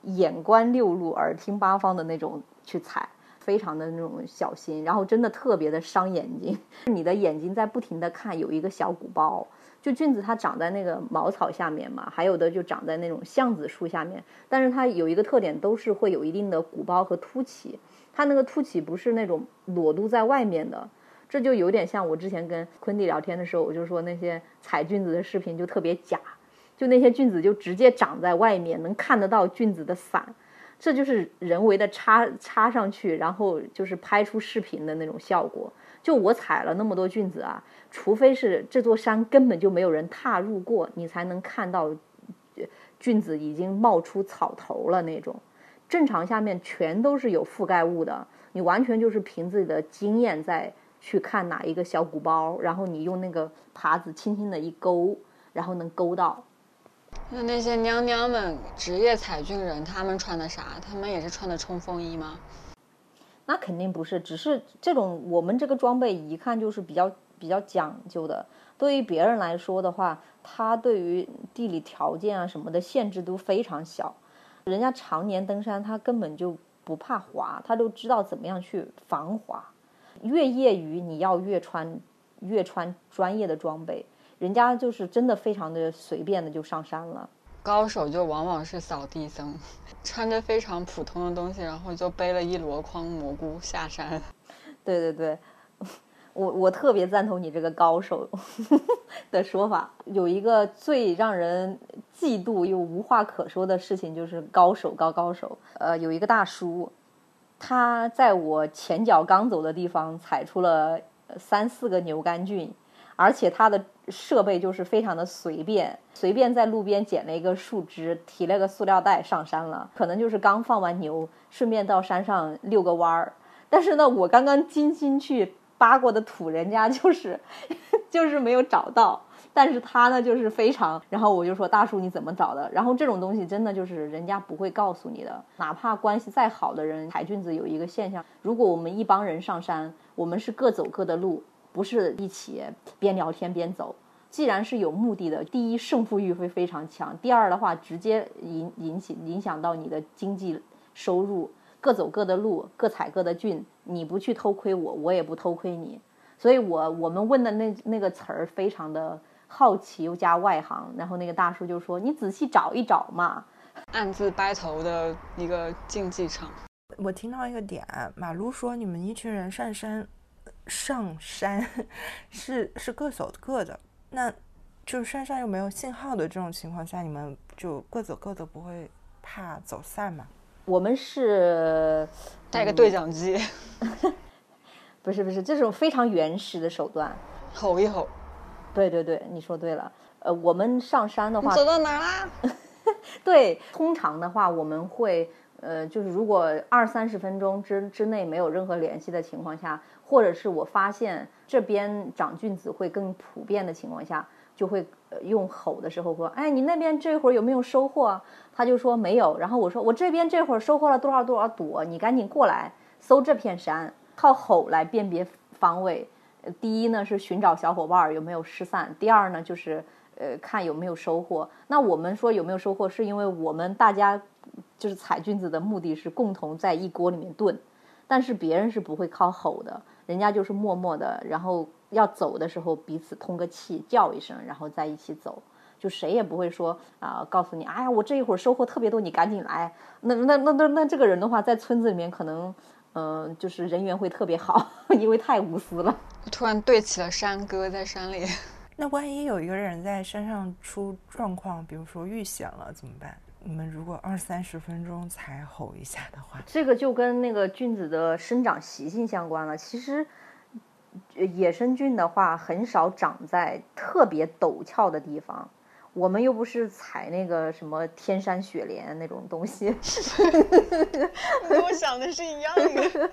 眼观六路，耳听八方的那种去踩，非常的那种小心，然后真的特别的伤眼睛。你的眼睛在不停的看，有一个小鼓包，就菌子它长在那个茅草下面嘛，还有的就长在那种橡子树下面。但是它有一个特点，都是会有一定的鼓包和凸起。它那个凸起不是那种裸露在外面的，这就有点像我之前跟昆弟聊天的时候，我就说那些采菌子的视频就特别假。就那些菌子就直接长在外面，能看得到菌子的伞，这就是人为的插插上去，然后就是拍出视频的那种效果。就我采了那么多菌子啊，除非是这座山根本就没有人踏入过，你才能看到菌子已经冒出草头了那种。正常下面全都是有覆盖物的，你完全就是凭自己的经验在去看哪一个小鼓包，然后你用那个耙子轻轻的一勾，然后能勾到。那那些娘娘们，职业采菌人，他们穿的啥？他们也是穿的冲锋衣吗？那肯定不是，只是这种我们这个装备一看就是比较比较讲究的。对于别人来说的话，他对于地理条件啊什么的限制都非常小。人家常年登山，他根本就不怕滑，他都知道怎么样去防滑。越业余，你要越穿越穿专业的装备。人家就是真的非常的随便的就上山了，高手就往往是扫地僧，穿着非常普通的东西，然后就背了一箩筐蘑菇下山。对对对，我我特别赞同你这个高手的说法。有一个最让人嫉妒又无话可说的事情，就是高手高高手。呃，有一个大叔，他在我前脚刚走的地方踩出了三四个牛肝菌。而且他的设备就是非常的随便，随便在路边捡了一个树枝，提了个塑料袋上山了，可能就是刚放完牛，顺便到山上遛个弯儿。但是呢，我刚刚精心去扒过的土，人家就是 就是没有找到。但是他呢，就是非常，然后我就说大叔你怎么找的？然后这种东西真的就是人家不会告诉你的，哪怕关系再好的人，海俊子有一个现象，如果我们一帮人上山，我们是各走各的路，不是一起边聊天边走。既然是有目的的，第一胜负欲会非常强，第二的话直接引引起影响到你的经济收入，各走各的路，各踩各的郡，你不去偷窥我，我也不偷窥你。所以我我们问的那那个词儿非常的。好奇又加外行，然后那个大叔就说：“你仔细找一找嘛。”暗自掰头的一个竞技场。我听到一个点，马路说你们一群人上山，上山是是各走各的，那就是山上又没有信号的这种情况下，你们就各走各的，不会怕走散吗？我们是带个对讲机，不是不是，这种非常原始的手段，吼一吼。对对对，你说对了。呃，我们上山的话，走到哪啦？对，通常的话，我们会呃，就是如果二三十分钟之之内没有任何联系的情况下，或者是我发现这边长菌子会更普遍的情况下，就会用吼的时候说：“哎，你那边这会儿有没有收获？”他就说没有。然后我说：“我这边这会儿收获了多少多少朵，你赶紧过来搜这片山，靠吼来辨别方位。”第一呢是寻找小伙伴有没有失散，第二呢就是呃看有没有收获。那我们说有没有收获，是因为我们大家就是采菌子的目的是共同在一锅里面炖，但是别人是不会靠吼的，人家就是默默的，然后要走的时候彼此通个气叫一声，然后在一起走，就谁也不会说啊告诉你，哎呀我这一会儿收获特别多，你赶紧来。那那那那那这个人的话，在村子里面可能。嗯，就是人缘会特别好，因为太无私了。突然对起了山歌，在山里。那万一有一个人在山上出状况，比如说遇险了怎么办？你们如果二三十分钟才吼一下的话，这个就跟那个菌子的生长习性相关了。其实，野生菌的话，很少长在特别陡峭的地方。我们又不是采那个什么天山雪莲那种东西，跟我想的是一样的。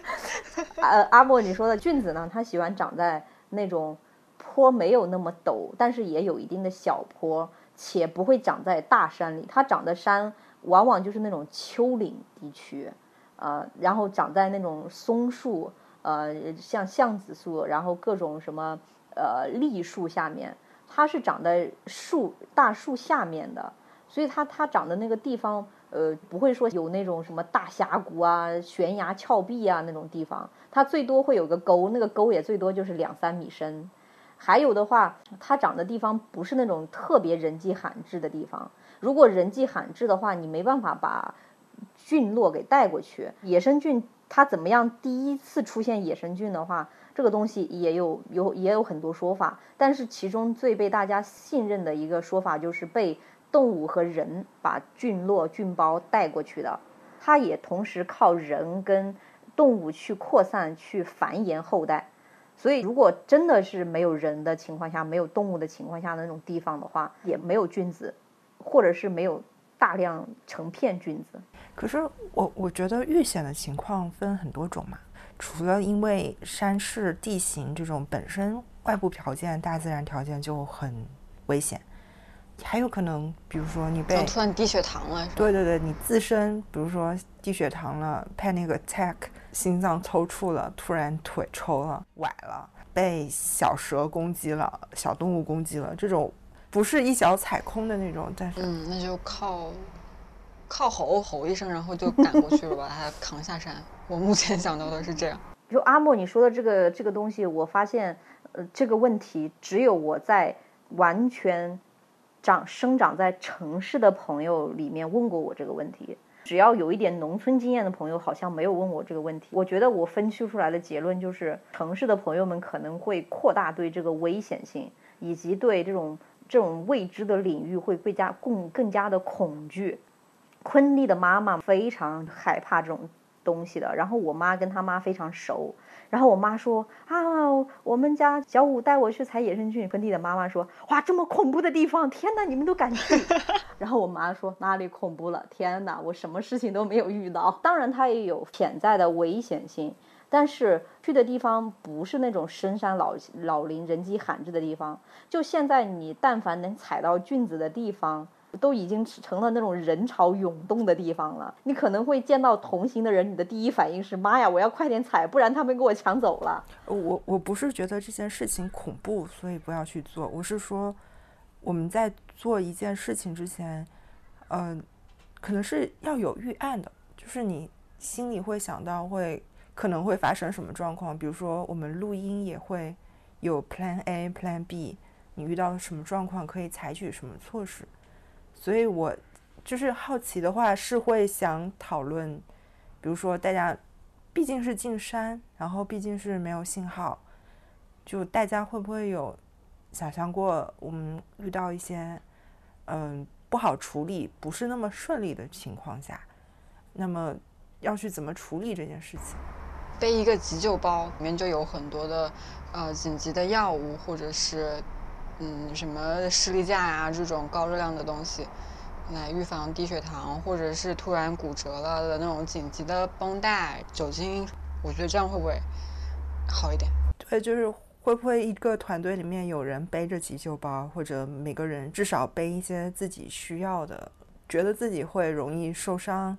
呃，阿莫，你说的菌子呢？它喜欢长在那种坡没有那么陡，但是也有一定的小坡，且不会长在大山里。它长的山往往就是那种丘陵地区，呃，然后长在那种松树，呃，像橡子树，然后各种什么呃栗树下面。它是长在树大树下面的，所以它它长的那个地方，呃，不会说有那种什么大峡谷啊、悬崖峭壁啊那种地方，它最多会有个沟，那个沟也最多就是两三米深。还有的话，它长的地方不是那种特别人迹罕至的地方。如果人迹罕至的话，你没办法把菌落给带过去。野生菌它怎么样？第一次出现野生菌的话。这个东西也有有也有很多说法，但是其中最被大家信任的一个说法就是被动物和人把菌落菌包带过去的，它也同时靠人跟动物去扩散去繁衍后代，所以如果真的是没有人的情况下，没有动物的情况下那种地方的话，也没有菌子，或者是没有大量成片菌子。可是我我觉得遇险的情况分很多种嘛。除了因为山势地形这种本身外部条件、大自然条件就很危险，还有可能，比如说你被突然低血糖了，对对对，你自身比如说低血糖了，panic attack，心脏抽搐了，突然腿抽了、崴了，被小蛇攻击了、小动物攻击了，这种不是一脚踩空的那种，但是嗯，那就靠靠吼吼一声，然后就赶过去了，把它扛下山。我目前想到的是这样。就阿莫你说的这个这个东西，我发现，呃，这个问题只有我在完全长生长在城市的朋友里面问过我这个问题。只要有一点农村经验的朋友，好像没有问我这个问题。我觉得我分析出来的结论就是，城市的朋友们可能会扩大对这个危险性，以及对这种这种未知的领域会更加更更加的恐惧。昆蒂的妈妈非常害怕这种。东西的。然后我妈跟她妈非常熟，然后我妈说啊，我们家小五带我去采野生菌。昆蒂的妈妈说，哇，这么恐怖的地方，天哪，你们都敢去？然后我妈说哪里恐怖了？天哪，我什么事情都没有遇到。当然，它也有潜在的危险性。但是去的地方不是那种深山老老林、人迹罕至的地方。就现在，你但凡能采到菌子的地方，都已经成了那种人潮涌动的地方了。你可能会见到同行的人，你的第一反应是：妈呀，我要快点踩，不然他们给我抢走了。我我不是觉得这件事情恐怖，所以不要去做。我是说，我们在做一件事情之前，嗯，可能是要有预案的，就是你心里会想到会。可能会发生什么状况？比如说，我们录音也会有 Plan A、Plan B。你遇到什么状况，可以采取什么措施？所以我就是好奇的话，是会想讨论，比如说大家毕竟是进山，然后毕竟是没有信号，就大家会不会有想象过，我们遇到一些嗯不好处理、不是那么顺利的情况下，那么要去怎么处理这件事情？背一个急救包，里面就有很多的呃紧急的药物，或者是嗯什么士力架呀这种高热量的东西，来预防低血糖，或者是突然骨折了的那种紧急的绷带、酒精。我觉得这样会不会好一点？对，就是会不会一个团队里面有人背着急救包，或者每个人至少背一些自己需要的，觉得自己会容易受伤。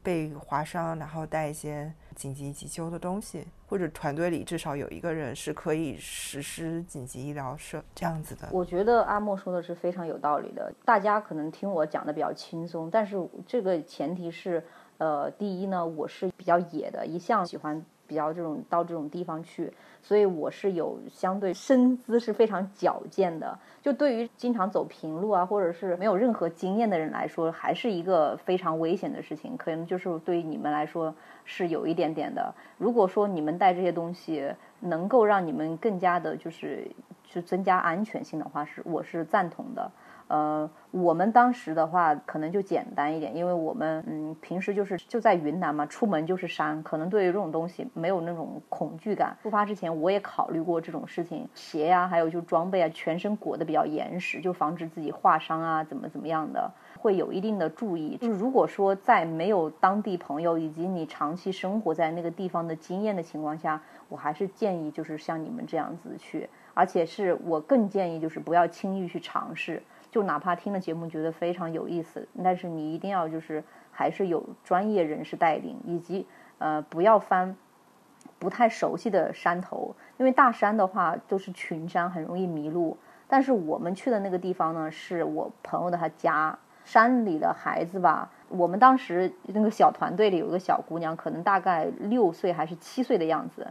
被划伤，然后带一些紧急急救的东西，或者团队里至少有一个人是可以实施紧急医疗设这样子的。我觉得阿莫说的是非常有道理的。大家可能听我讲的比较轻松，但是这个前提是，呃，第一呢，我是比较野的，一向喜欢比较这种到这种地方去。所以我是有相对身姿是非常矫健的，就对于经常走平路啊，或者是没有任何经验的人来说，还是一个非常危险的事情。可能就是对于你们来说是有一点点的。如果说你们带这些东西能够让你们更加的，就是去增加安全性的话，是我是赞同的。呃，我们当时的话可能就简单一点，因为我们嗯平时就是就在云南嘛，出门就是山，可能对于这种东西没有那种恐惧感。出发之前我也考虑过这种事情，鞋呀，还有就装备啊，全身裹得比较严实，就防止自己划伤啊，怎么怎么样的，会有一定的注意。就是如果说在没有当地朋友以及你长期生活在那个地方的经验的情况下，我还是建议就是像你们这样子去，而且是我更建议就是不要轻易去尝试。就哪怕听了节目觉得非常有意思，但是你一定要就是还是有专业人士带领，以及呃不要翻不太熟悉的山头，因为大山的话都是群山，很容易迷路。但是我们去的那个地方呢，是我朋友的他家，山里的孩子吧，我们当时那个小团队里有个小姑娘，可能大概六岁还是七岁的样子。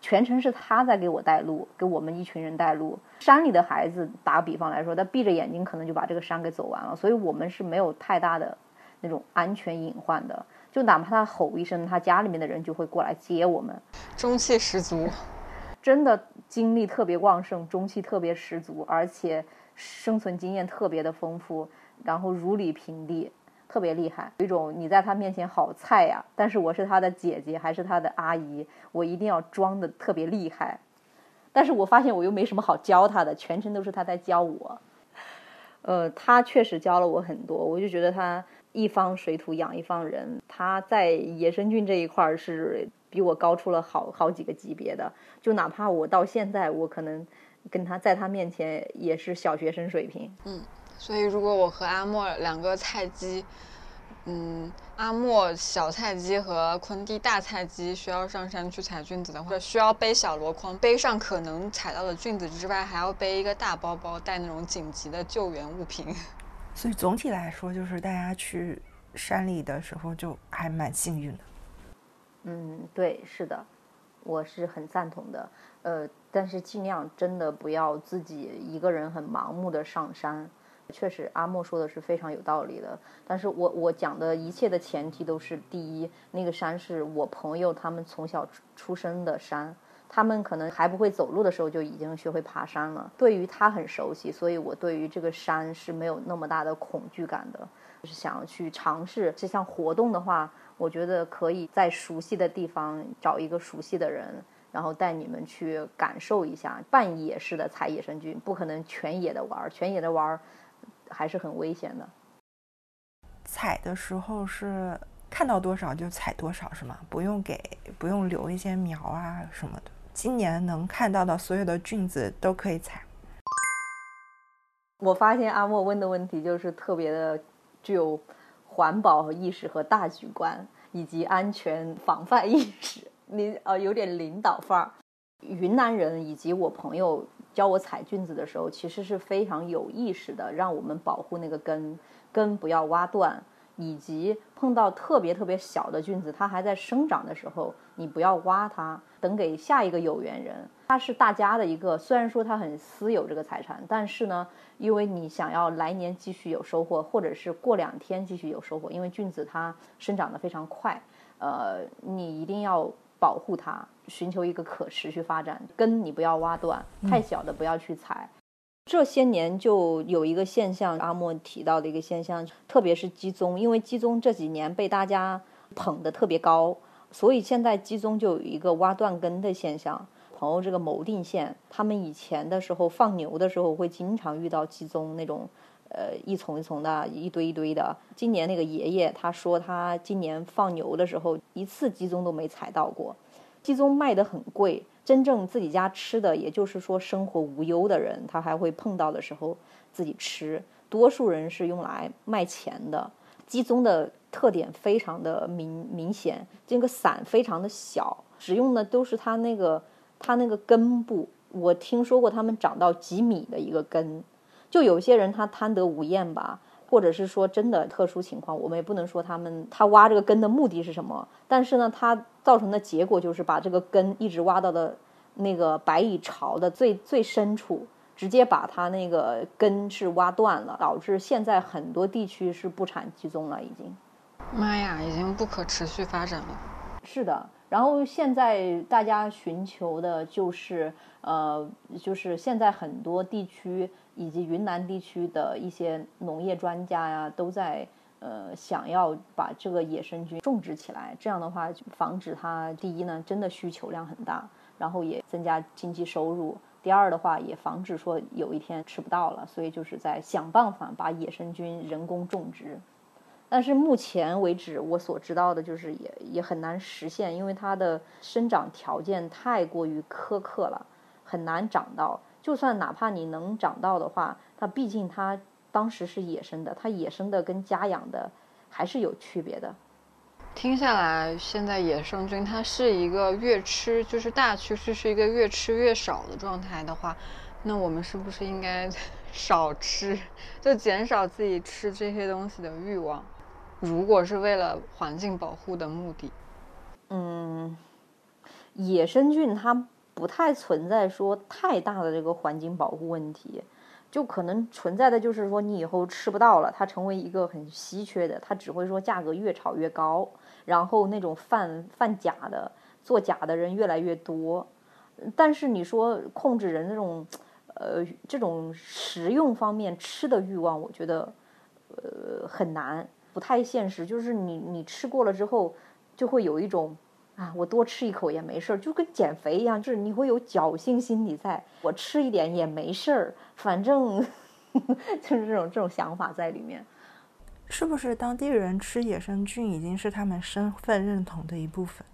全程是她在给我带路，给我们一群人带路。山里的孩子，打个比方来说，他闭着眼睛可能就把这个山给走完了，所以我们是没有太大的那种安全隐患的。就哪怕他吼一声，他家里面的人就会过来接我们。中气十足，真的精力特别旺盛，中气特别十足，而且生存经验特别的丰富，然后如履平地。特别厉害，有一种你在他面前好菜呀，但是我是他的姐姐还是他的阿姨，我一定要装的特别厉害。但是我发现我又没什么好教他的，全程都是他在教我。呃，他确实教了我很多，我就觉得他一方水土养一方人，他在野生菌这一块儿是比我高出了好好几个级别的。就哪怕我到现在，我可能跟他在他面前也是小学生水平。嗯。所以，如果我和阿莫两个菜鸡，嗯，阿莫小菜鸡和昆蒂大菜鸡需要上山去采菌子的话，需要背小箩筐，背上可能采到的菌子之外，还要背一个大包包，带那种紧急的救援物品。所以总体来说，就是大家去山里的时候就还蛮幸运的。嗯，对，是的，我是很赞同的。呃，但是尽量真的不要自己一个人很盲目的上山。确实，阿莫说的是非常有道理的。但是我我讲的一切的前提都是：第一，那个山是我朋友他们从小出生的山，他们可能还不会走路的时候就已经学会爬山了。对于他很熟悉，所以我对于这个山是没有那么大的恐惧感的。就是想要去尝试这项活动的话，我觉得可以在熟悉的地方找一个熟悉的人，然后带你们去感受一下半野式的采野生菌，不可能全野的玩儿，全野的玩儿还是很危险的。采的时候是看到多少就采多少，是吗？不用给，不用留一些苗啊什么的。今年能看到的所有的菌子都可以采。我发现阿莫问的问题就是特别的。具有环保意识和大局观，以及安全防范意识。你呃有点领导范儿。云南人以及我朋友教我采菌子的时候，其实是非常有意识的，让我们保护那个根，根不要挖断，以及碰到特别特别小的菌子，它还在生长的时候，你不要挖它，等给下一个有缘人。它是大家的一个，虽然说它很私有这个财产，但是呢，因为你想要来年继续有收获，或者是过两天继续有收获，因为菌子它生长的非常快，呃，你一定要保护它，寻求一个可持续发展。根你不要挖断，太小的不要去采。这些年就有一个现象，阿莫提到的一个现象，特别是鸡枞，因为鸡枞这几年被大家捧得特别高，所以现在鸡枞就有一个挖断根的现象。朋友，这个牟定县，他们以前的时候放牛的时候会经常遇到鸡枞那种，呃，一丛一丛的，一堆一堆的。今年那个爷爷他说，他今年放牛的时候一次鸡枞都没采到过。鸡枞卖的很贵，真正自己家吃的，也就是说生活无忧的人，他还会碰到的时候自己吃。多数人是用来卖钱的。鸡枞的特点非常的明明显，这个伞非常的小，使用的都是它那个。它那个根部，我听说过他们长到几米的一个根，就有些人他贪得无厌吧，或者是说真的特殊情况，我们也不能说他们他挖这个根的目的是什么，但是呢，他造成的结果就是把这个根一直挖到的那个白蚁巢的最最深处，直接把它那个根是挖断了，导致现在很多地区是不产鸡枞了，已经。妈呀，已经不可持续发展了。是的。然后现在大家寻求的就是，呃，就是现在很多地区以及云南地区的一些农业专家呀，都在呃想要把这个野生菌种植起来。这样的话，防止它第一呢，真的需求量很大，然后也增加经济收入；第二的话，也防止说有一天吃不到了。所以就是在想办法把野生菌人工种植。但是目前为止，我所知道的就是也也很难实现，因为它的生长条件太过于苛刻了，很难长到。就算哪怕你能长到的话，它毕竟它当时是野生的，它野生的跟家养的还是有区别的。听下来，现在野生菌它是一个越吃就是大趋势是一个越吃越少的状态的话，那我们是不是应该 少吃，就减少自己吃这些东西的欲望？如果是为了环境保护的目的，嗯，野生菌它不太存在说太大的这个环境保护问题，就可能存在的就是说你以后吃不到了，它成为一个很稀缺的，它只会说价格越炒越高，然后那种贩贩假的、做假的人越来越多。但是你说控制人那种，呃，这种食用方面吃的欲望，我觉得，呃，很难。不太现实，就是你你吃过了之后，就会有一种啊，我多吃一口也没事儿，就跟减肥一样，就是你会有侥幸心理，在我吃一点也没事儿，反正 就是这种这种想法在里面。是不是当地人吃野生菌已经是他们身份认同的一部分？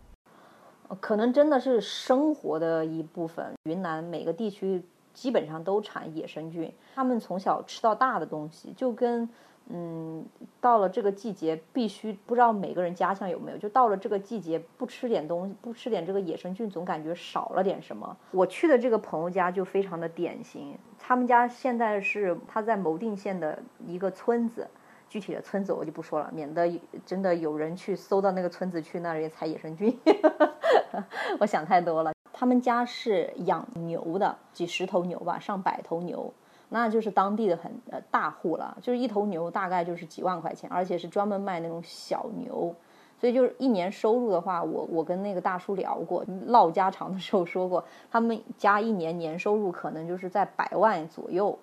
可能真的是生活的一部分。云南每个地区基本上都产野生菌，他们从小吃到大的东西，就跟。嗯，到了这个季节，必须不知道每个人家乡有没有，就到了这个季节，不吃点东西，不吃点这个野生菌，总感觉少了点什么。我去的这个朋友家就非常的典型，他们家现在是他在牟定县的一个村子，具体的村子我就不说了，免得真的有人去搜到那个村子去那里采野生菌。我想太多了，他们家是养牛的，几十头牛吧，上百头牛。那就是当地的很呃大户了，就是一头牛大概就是几万块钱，而且是专门卖那种小牛，所以就是一年收入的话，我我跟那个大叔聊过，唠家常的时候说过，他们家一年年收入可能就是在百万左右。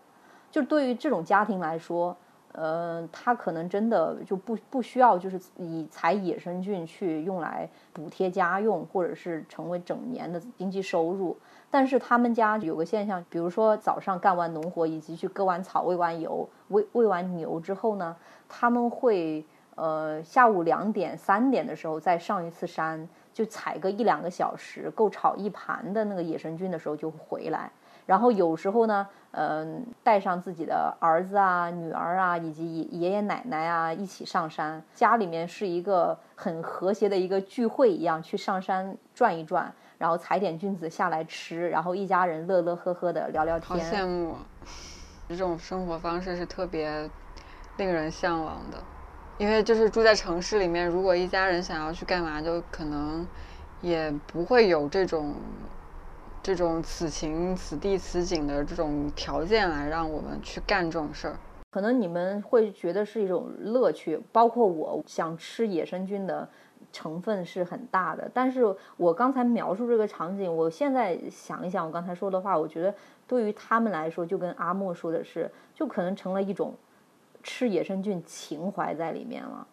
就对于这种家庭来说，呃，他可能真的就不不需要就是以采野生菌去用来补贴家用，或者是成为整年的经济收入。但是他们家有个现象，比如说早上干完农活，以及去割完草、喂完油、喂喂完牛之后呢，他们会呃下午两点、三点的时候再上一次山，就采个一两个小时，够炒一盘的那个野生菌的时候就回来。然后有时候呢，嗯，带上自己的儿子啊、女儿啊，以及爷爷奶奶啊一起上山，家里面是一个很和谐的一个聚会一样，去上山转一转。然后采点菌子下来吃，然后一家人乐乐呵呵的聊聊天。好羡慕，这种生活方式是特别令人向往的。因为就是住在城市里面，如果一家人想要去干嘛，就可能也不会有这种这种此情此地此景的这种条件来让我们去干这种事儿。可能你们会觉得是一种乐趣，包括我想吃野生菌的。成分是很大的，但是我刚才描述这个场景，我现在想一想我刚才说的话，我觉得对于他们来说，就跟阿莫说的是，就可能成了一种吃野生菌情怀在里面了。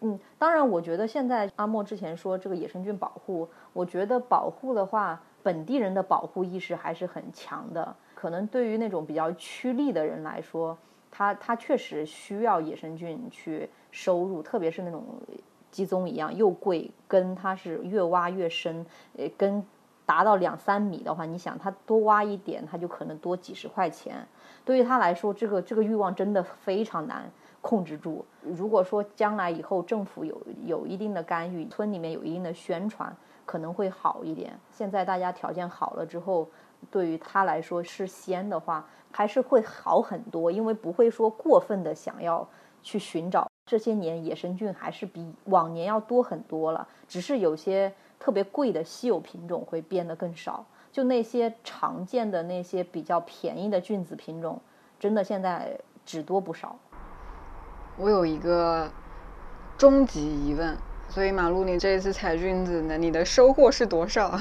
嗯，当然，我觉得现在阿莫之前说这个野生菌保护，我觉得保护的话，本地人的保护意识还是很强的。可能对于那种比较趋利的人来说，他他确实需要野生菌去收入，特别是那种。鸡枞一样又贵，根它是越挖越深，呃，根达到两三米的话，你想它多挖一点，它就可能多几十块钱。对于他来说，这个这个欲望真的非常难控制住。如果说将来以后政府有有一定的干预，村里面有一定的宣传，可能会好一点。现在大家条件好了之后，对于他来说是鲜的话，还是会好很多，因为不会说过分的想要去寻找。这些年野生菌还是比往年要多很多了，只是有些特别贵的稀有品种会变得更少。就那些常见的那些比较便宜的菌子品种，真的现在只多不少。我有一个终极疑问，所以马路，你这一次采菌子呢，你的收获是多少？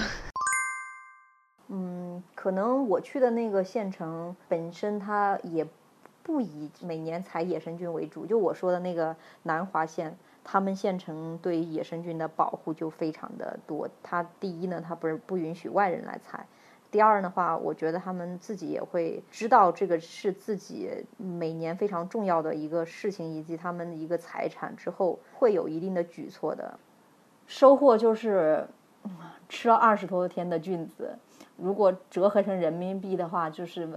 嗯，可能我去的那个县城本身它也。不以每年采野生菌为主，就我说的那个南华县，他们县城对野生菌的保护就非常的多。他第一呢，他不是不允许外人来采；第二的话，我觉得他们自己也会知道这个是自己每年非常重要的一个事情，以及他们的一个财产之后，会有一定的举措的。收获就是吃了二十多天的菌子，如果折合成人民币的话，就是。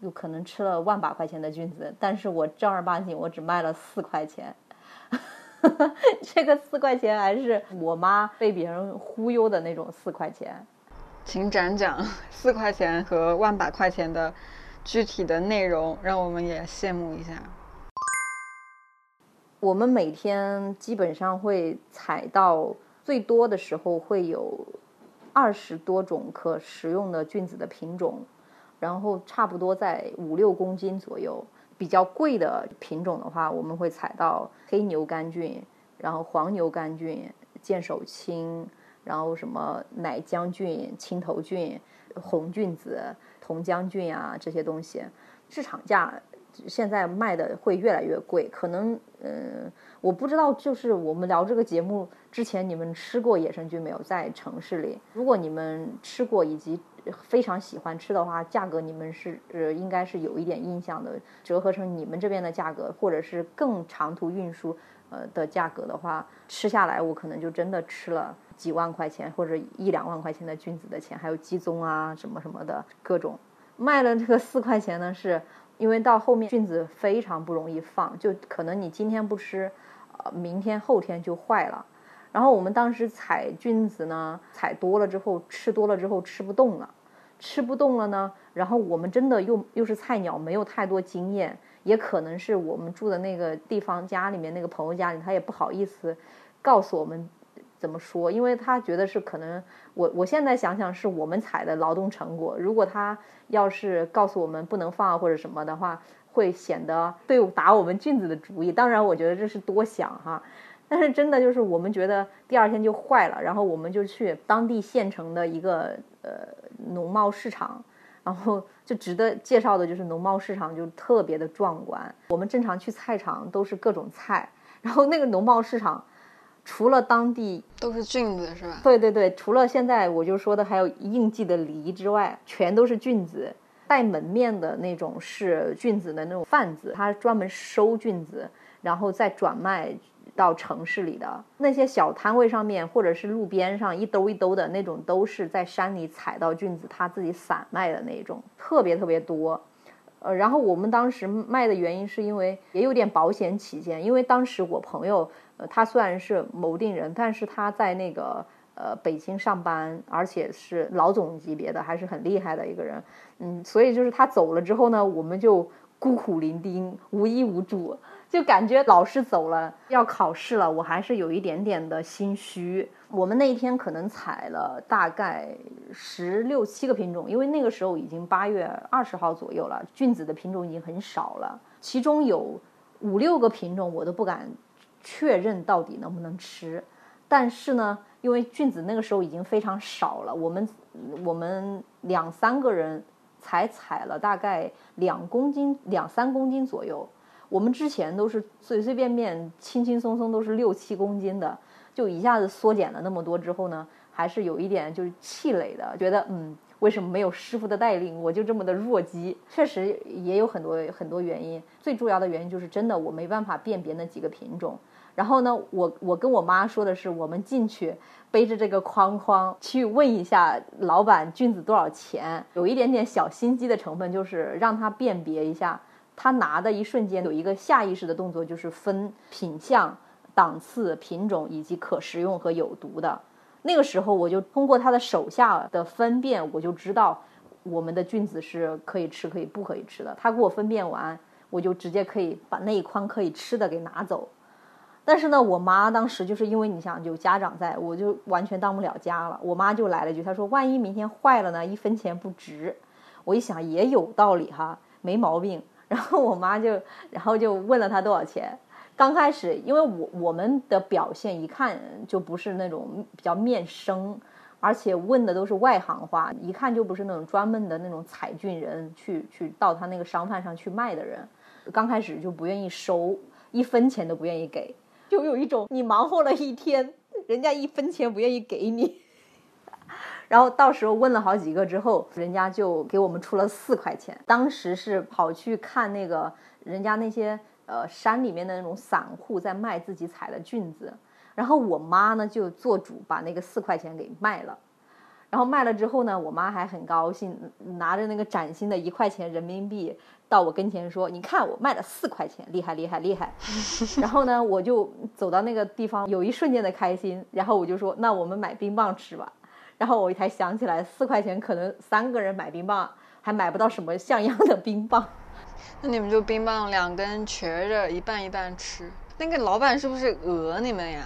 有可能吃了万把块钱的菌子，但是我正儿八经我只卖了四块钱，这个四块钱还是我妈被别人忽悠的那种四块钱。请讲讲 四块钱和万把块钱的具体的内容，让我们也羡慕一下。我们每天基本上会采到最多的时候会有二十多种可食用的菌子的品种。然后差不多在五六公斤左右，比较贵的品种的话，我们会采到黑牛肝菌，然后黄牛肝菌、剑手青，然后什么奶浆菌、青头菌、红菌子、铜浆菌啊这些东西，市场价现在卖的会越来越贵，可能嗯，我不知道，就是我们聊这个节目之前，你们吃过野生菌没有？在城市里，如果你们吃过以及。非常喜欢吃的话，价格你们是呃应该是有一点印象的。折合成你们这边的价格，或者是更长途运输呃的价格的话，吃下来我可能就真的吃了几万块钱或者一两万块钱的菌子的钱，还有鸡枞啊什么什么的各种。卖了这个四块钱呢，是因为到后面菌子非常不容易放，就可能你今天不吃，呃明天后天就坏了。然后我们当时采菌子呢，采多了之后吃多了之后吃不动了。吃不动了呢，然后我们真的又又是菜鸟，没有太多经验，也可能是我们住的那个地方家里面那个朋友家里，他也不好意思告诉我们怎么说，因为他觉得是可能我我现在想想是我们采的劳动成果，如果他要是告诉我们不能放或者什么的话，会显得对打我们菌子的主意。当然，我觉得这是多想哈。但是真的就是我们觉得第二天就坏了，然后我们就去当地县城的一个呃农贸市场，然后就值得介绍的就是农贸市场就特别的壮观。我们正常去菜场都是各种菜，然后那个农贸市场除了当地都是菌子是吧？对对对，除了现在我就说的还有应季的梨之外，全都是菌子。带门面的那种是菌子的那种贩子，他专门收菌子，然后再转卖。到城市里的那些小摊位上面，或者是路边上一兜一兜的那种，都是在山里采到菌子，他自己散卖的那种，特别特别多。呃，然后我们当时卖的原因是因为也有点保险起见，因为当时我朋友，呃，他虽然是牟定人，但是他在那个呃北京上班，而且是老总级别的，还是很厉害的一个人。嗯，所以就是他走了之后呢，我们就孤苦伶仃，无依无主。就感觉老师走了，要考试了，我还是有一点点的心虚。我们那一天可能采了大概十六七个品种，因为那个时候已经八月二十号左右了，菌子的品种已经很少了。其中有五六个品种我都不敢确认到底能不能吃，但是呢，因为菌子那个时候已经非常少了，我们我们两三个人才采了大概两公斤两三公斤左右。我们之前都是随随便便、轻轻松松都是六七公斤的，就一下子缩减了那么多之后呢，还是有一点就是气馁的，觉得嗯，为什么没有师傅的带领，我就这么的弱鸡？确实也有很多很多原因，最重要的原因就是真的我没办法辨别那几个品种。然后呢，我我跟我妈说的是，我们进去背着这个框框去问一下老板菌子多少钱，有一点点小心机的成分，就是让他辨别一下。他拿的一瞬间有一个下意识的动作，就是分品相、档次、品种以及可食用和有毒的。那个时候，我就通过他的手下的分辨，我就知道我们的菌子是可以吃、可以不可以吃的。他给我分辨完，我就直接可以把那一筐可以吃的给拿走。但是呢，我妈当时就是因为你想有家长在，我就完全当不了家了。我妈就来了句，她说：“万一明天坏了呢？一分钱不值。”我一想也有道理哈，没毛病。然后我妈就，然后就问了他多少钱。刚开始，因为我我们的表现一看就不是那种比较面生，而且问的都是外行话，一看就不是那种专门的那种采菌人去去到他那个商贩上去卖的人。刚开始就不愿意收，一分钱都不愿意给，就有一种你忙活了一天，人家一分钱不愿意给你。然后到时候问了好几个之后，人家就给我们出了四块钱。当时是跑去看那个人家那些呃山里面的那种散户在卖自己采的菌子，然后我妈呢就做主把那个四块钱给卖了。然后卖了之后呢，我妈还很高兴，拿着那个崭新的一块钱人民币到我跟前说：“你看我卖了四块钱，厉害厉害厉害。” 然后呢，我就走到那个地方，有一瞬间的开心。然后我就说：“那我们买冰棒吃吧。”然后我才想起来，四块钱可能三个人买冰棒还买不到什么像样的冰棒。那你们就冰棒两根瘸着一半一半吃。那个老板是不是讹你们呀？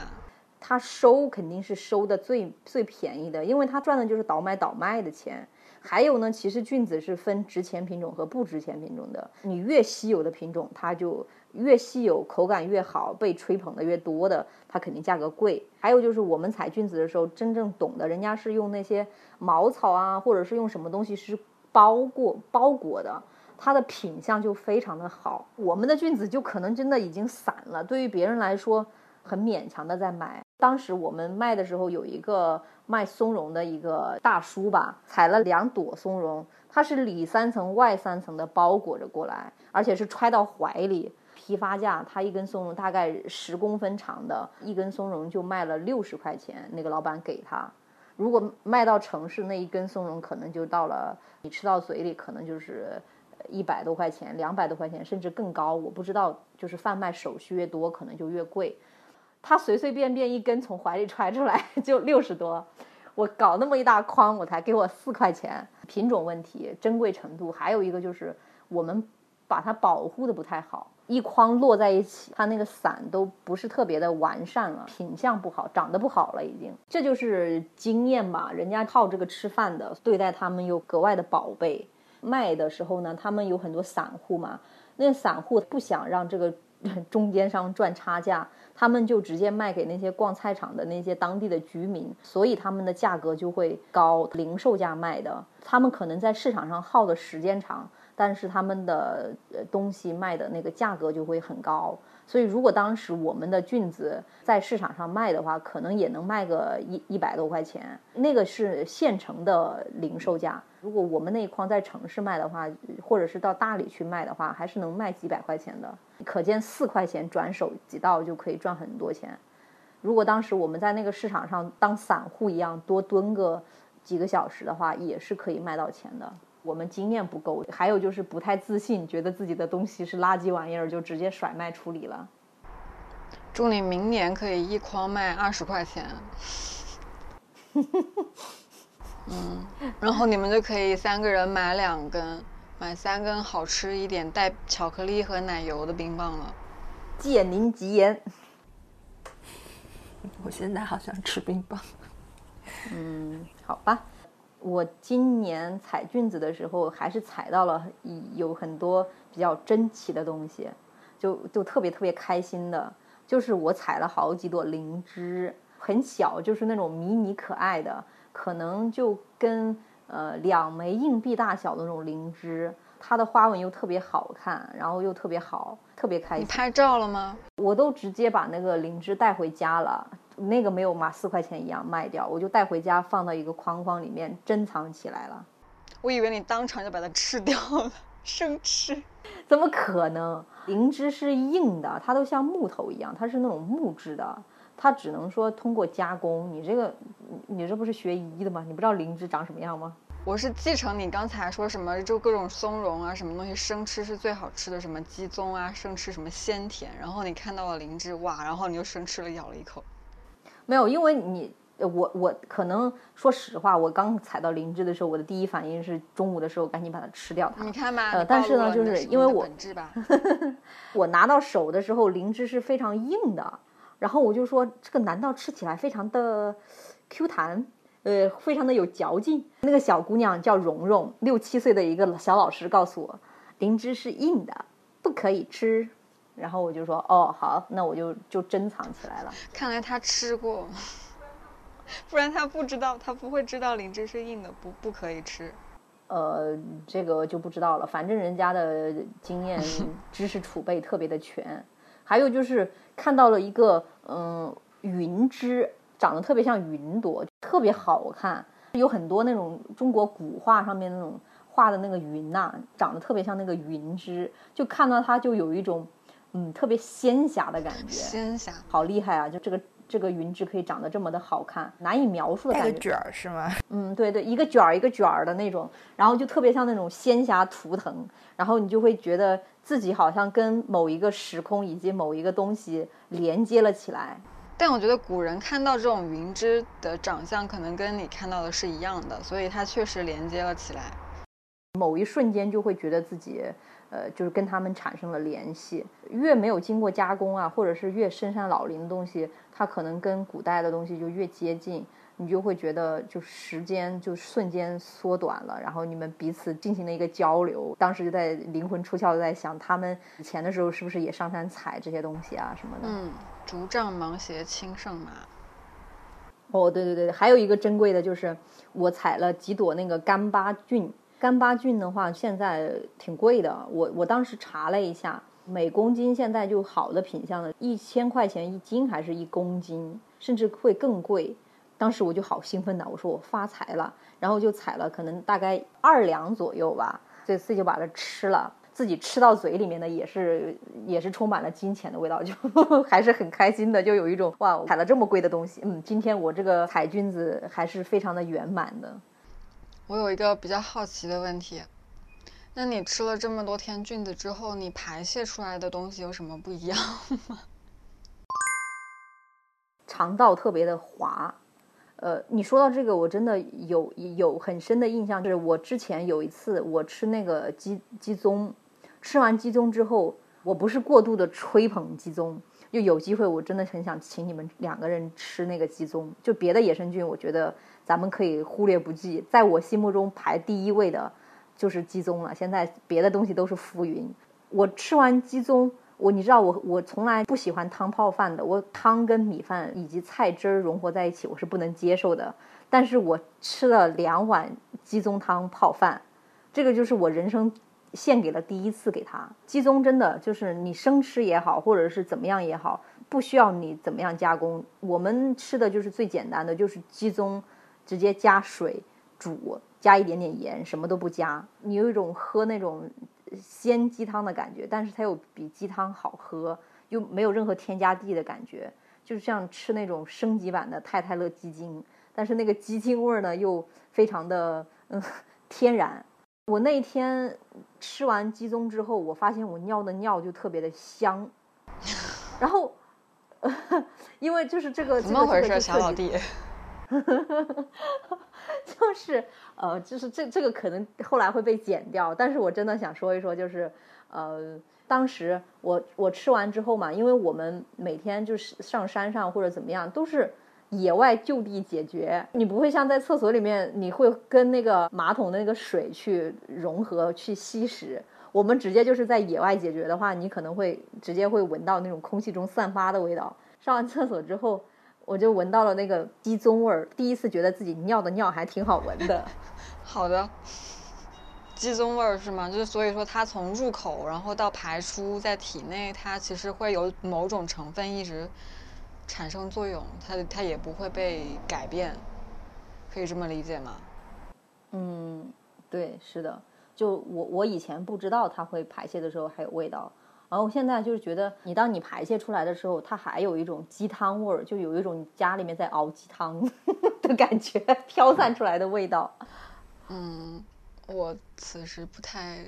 他收肯定是收的最最便宜的，因为他赚的就是倒买倒卖的钱。还有呢，其实菌子是分值钱品种和不值钱品种的。你越稀有的品种，它就越稀有，口感越好，被吹捧的越多的，它肯定价格贵。还有就是我们采菌子的时候，真正懂的，人家是用那些茅草啊，或者是用什么东西是包过包裹的，它的品相就非常的好。我们的菌子就可能真的已经散了，对于别人来说很勉强的在买。当时我们卖的时候，有一个卖松茸的一个大叔吧，采了两朵松茸，它是里三层外三层的包裹着过来，而且是揣到怀里。批发价，他一根松茸大概十公分长的一根松茸就卖了六十块钱，那个老板给他。如果卖到城市，那一根松茸可能就到了你吃到嘴里，可能就是一百多块钱、两百多块钱，甚至更高。我不知道，就是贩卖手续越多，可能就越贵。他随随便便一根从怀里揣出来就六十多，我搞那么一大筐，我才给我四块钱。品种问题、珍贵程度，还有一个就是我们把它保护的不太好。一筐摞在一起，它那个伞都不是特别的完善了，品相不好，长得不好了，已经。这就是经验吧，人家靠这个吃饭的，对待他们又格外的宝贝。卖的时候呢，他们有很多散户嘛，那散户不想让这个中间商赚差价，他们就直接卖给那些逛菜场的那些当地的居民，所以他们的价格就会高，零售价卖的，他们可能在市场上耗的时间长，但是他们的东西卖的那个价格就会很高。所以，如果当时我们的菌子在市场上卖的话，可能也能卖个一一百多块钱，那个是现成的零售价。如果我们那一筐在城市卖的话，或者是到大理去卖的话，还是能卖几百块钱的。可见四块钱转手几道就可以赚很多钱。如果当时我们在那个市场上当散户一样多蹲个几个小时的话，也是可以卖到钱的。我们经验不够，还有就是不太自信，觉得自己的东西是垃圾玩意儿，就直接甩卖处理了。祝你明年可以一筐卖二十块钱。嗯，然后你们就可以三个人买两根，买三根好吃一点带巧克力和奶油的冰棒了。借您吉言。我现在好想吃冰棒。嗯，好吧。我今年采菌子的时候，还是采到了有很多比较珍奇的东西，就就特别特别开心的。就是我采了好几朵灵芝，很小，就是那种迷你可爱的，可能就跟呃两枚硬币大小的那种灵芝，它的花纹又特别好看，然后又特别好，特别开心。你拍照了吗？我都直接把那个灵芝带回家了。那个没有嘛，四块钱一样卖掉，我就带回家放到一个框框里面珍藏起来了。我以为你当场就把它吃掉了，生吃？怎么可能？灵芝是硬的，它都像木头一样，它是那种木质的，它只能说通过加工。你这个，你这不是学医的吗？你不知道灵芝长什么样吗？我是继承你刚才说什么，就各种松茸啊，什么东西生吃是最好吃的，什么鸡枞啊，生吃什么鲜甜。然后你看到了灵芝，哇，然后你就生吃了，咬了一口。没有，因为你我我可能说实话，我刚采到灵芝的时候，我的第一反应是中午的时候赶紧把它吃掉它。你看吧，呃，但是呢，就是因为我吧，我拿到手的时候，灵芝是非常硬的，然后我就说这个难道吃起来非常的 Q 弹，呃，非常的有嚼劲？那个小姑娘叫蓉蓉，六七岁的一个小老师告诉我，灵芝是硬的，不可以吃。然后我就说哦好，那我就就珍藏起来了。看来他吃过，不然他不知道，他不会知道灵芝是硬的，不不可以吃。呃，这个就不知道了。反正人家的经验 知识储备特别的全。还有就是看到了一个嗯云芝，长得特别像云朵，特别好看。有很多那种中国古画上面那种画的那个云呐，长得特别像那个云芝，就看到它就有一种。嗯，特别仙侠的感觉，仙侠，好厉害啊！就这个这个云芝可以长得这么的好看，难以描述的感觉。卷儿是吗？嗯，对对，一个卷儿一个卷儿的那种，然后就特别像那种仙侠图腾，然后你就会觉得自己好像跟某一个时空以及某一个东西连接了起来。但我觉得古人看到这种云芝的长相，可能跟你看到的是一样的，所以它确实连接了起来。某一瞬间就会觉得自己。呃，就是跟他们产生了联系。越没有经过加工啊，或者是越深山老林的东西，它可能跟古代的东西就越接近，你就会觉得就时间就瞬间缩短了。然后你们彼此进行了一个交流，当时就在灵魂出窍，在想他们以前的时候是不是也上山采这些东西啊什么的。嗯，竹杖芒鞋轻胜马。哦，对对对，还有一个珍贵的就是我采了几朵那个干巴菌。干巴菌的话，现在挺贵的。我我当时查了一下，每公斤现在就好的品相的，一千块钱一斤，还是一公斤，甚至会更贵。当时我就好兴奋的，我说我发财了，然后就采了，可能大概二两左右吧。这次就把它吃了，自己吃到嘴里面的也是也是充满了金钱的味道，就 还是很开心的，就有一种哇，采了这么贵的东西，嗯，今天我这个采菌子还是非常的圆满的。我有一个比较好奇的问题，那你吃了这么多天菌子之后，你排泄出来的东西有什么不一样吗？肠道特别的滑，呃，你说到这个，我真的有有很深的印象，就是我之前有一次我吃那个鸡鸡枞，吃完鸡枞之后，我不是过度的吹捧鸡枞，就有机会我真的很想请你们两个人吃那个鸡枞，就别的野生菌，我觉得。咱们可以忽略不计，在我心目中排第一位的，就是鸡枞了。现在别的东西都是浮云。我吃完鸡枞，我你知道我我从来不喜欢汤泡饭的，我汤跟米饭以及菜汁儿融合在一起我是不能接受的。但是我吃了两碗鸡枞汤泡饭，这个就是我人生献给了第一次给他。鸡枞真的就是你生吃也好，或者是怎么样也好，不需要你怎么样加工。我们吃的就是最简单的，就是鸡枞直接加水煮，加一点点盐，什么都不加，你有一种喝那种。鲜鸡汤的感觉，但是它又比鸡汤好喝，又没有任何添加剂的感觉，就是像吃那种升级版的太太乐鸡精，但是那个鸡精味儿呢又非常的嗯天然。我那天吃完鸡枞之后，我发现我尿的尿就特别的香，然后 因为就是这个怎么回事，小老弟？就是呃，就是这这个可能后来会被剪掉，但是我真的想说一说，就是呃，当时我我吃完之后嘛，因为我们每天就是上山上或者怎么样，都是野外就地解决，你不会像在厕所里面，你会跟那个马桶的那个水去融合去吸食，我们直接就是在野外解决的话，你可能会直接会闻到那种空气中散发的味道。上完厕所之后。我就闻到了那个鸡枞味儿，第一次觉得自己尿的尿还挺好闻的。好的，鸡枞味儿是吗？就是所以说它从入口然后到排出在体内，它其实会有某种成分一直产生作用，它它也不会被改变，可以这么理解吗？嗯，对，是的。就我我以前不知道它会排泄的时候还有味道。然后现在就是觉得，你当你排泄出来的时候，它还有一种鸡汤味儿，就有一种家里面在熬鸡汤 的感觉，飘散出来的味道。嗯，我此时不太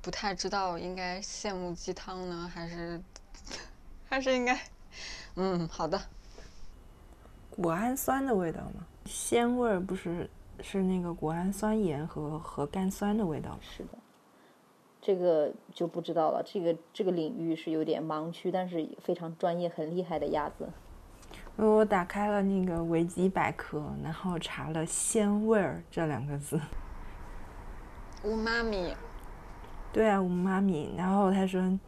不太知道应该羡慕鸡汤呢，还是还是应该……嗯，好的。谷氨酸的味道吗？鲜味儿不是是那个谷氨酸盐和核苷酸的味道。是的。这个就不知道了，这个这个领域是有点盲区，但是非常专业、很厉害的鸭子。我打开了那个维基百科，然后查了“鲜味儿”这两个字。乌妈咪。对啊，乌妈咪。然后他说，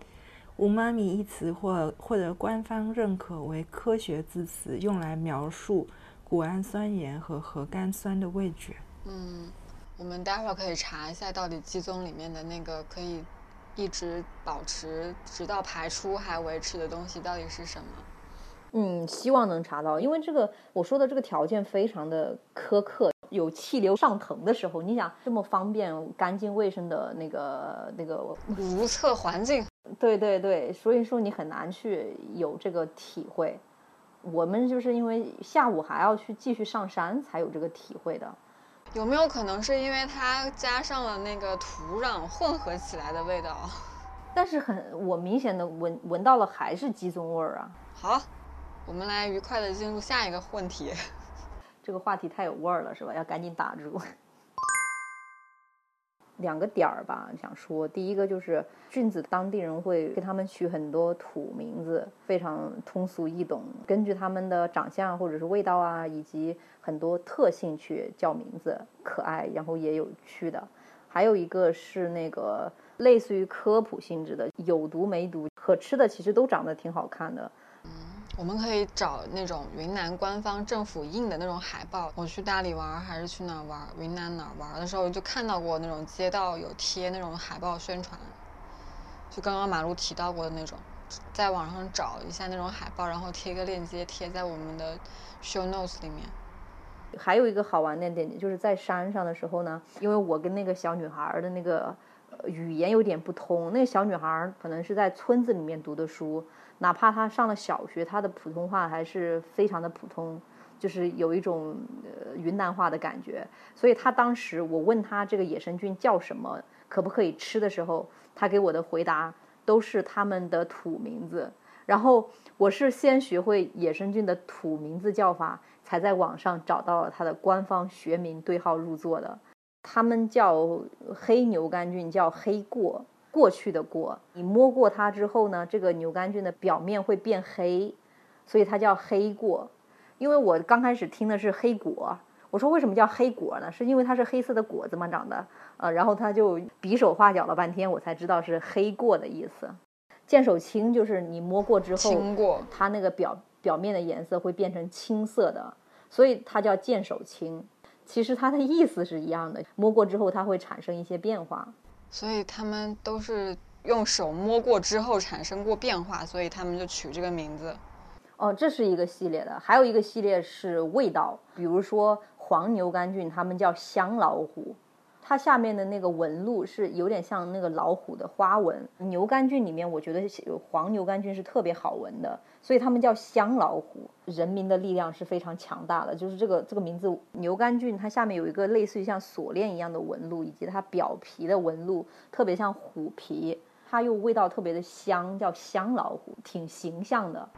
乌妈咪一词或获得官方认可为科学字词，用来描述谷氨酸盐和核苷酸的味觉。嗯。我们待会儿可以查一下，到底鸡枞里面的那个可以一直保持直到排出还维持的东西到底是什么？嗯，希望能查到，因为这个我说的这个条件非常的苛刻，有气流上腾的时候，你想这么方便、干净、卫生的那个那个如厕环境，对对对，所以说你很难去有这个体会。我们就是因为下午还要去继续上山，才有这个体会的。有没有可能是因为它加上了那个土壤混合起来的味道？但是很，我明显的闻闻到了还是鸡枞味儿啊。好，我们来愉快的进入下一个问题。这个话题太有味儿了，是吧？要赶紧打住。两个点儿吧，想说，第一个就是菌子，当地人会给他们取很多土名字，非常通俗易懂，根据他们的长相或者是味道啊，以及很多特性去叫名字，可爱，然后也有趣的。还有一个是那个类似于科普性质的，有毒没毒，可吃的，其实都长得挺好看的。我们可以找那种云南官方政府印的那种海报。我去大理玩还是去哪玩？云南哪玩的时候就看到过那种街道有贴那种海报宣传，就刚刚马路提到过的那种，在网上找一下那种海报，然后贴个链接贴在我们的 show notes 里面。还有一个好玩的点就是在山上的时候呢，因为我跟那个小女孩的那个语言有点不通，那个小女孩可能是在村子里面读的书。哪怕他上了小学，他的普通话还是非常的普通，就是有一种呃云南话的感觉。所以他当时我问他这个野生菌叫什么，可不可以吃的时候，他给我的回答都是他们的土名字。然后我是先学会野生菌的土名字叫法，才在网上找到了它的官方学名对号入座的。他们叫黑牛肝菌，叫黑过。过去的过，你摸过它之后呢，这个牛肝菌的表面会变黑，所以它叫黑过。因为我刚开始听的是黑果，我说为什么叫黑果呢？是因为它是黑色的果子嘛？长的，呃，然后他就比手画脚了半天，我才知道是黑过的意思。见手青就是你摸过之后，过，它那个表表面的颜色会变成青色的，所以它叫见手青。其实它的意思是一样的，摸过之后它会产生一些变化。所以他们都是用手摸过之后产生过变化，所以他们就取这个名字。哦，这是一个系列的，还有一个系列是味道，比如说黄牛肝菌，他们叫香老虎。它下面的那个纹路是有点像那个老虎的花纹。牛肝菌里面，我觉得有黄牛肝菌是特别好闻的，所以它们叫香老虎。人民的力量是非常强大的，就是这个这个名字牛肝菌，它下面有一个类似于像锁链一样的纹路，以及它表皮的纹路特别像虎皮，它又味道特别的香，叫香老虎，挺形象的。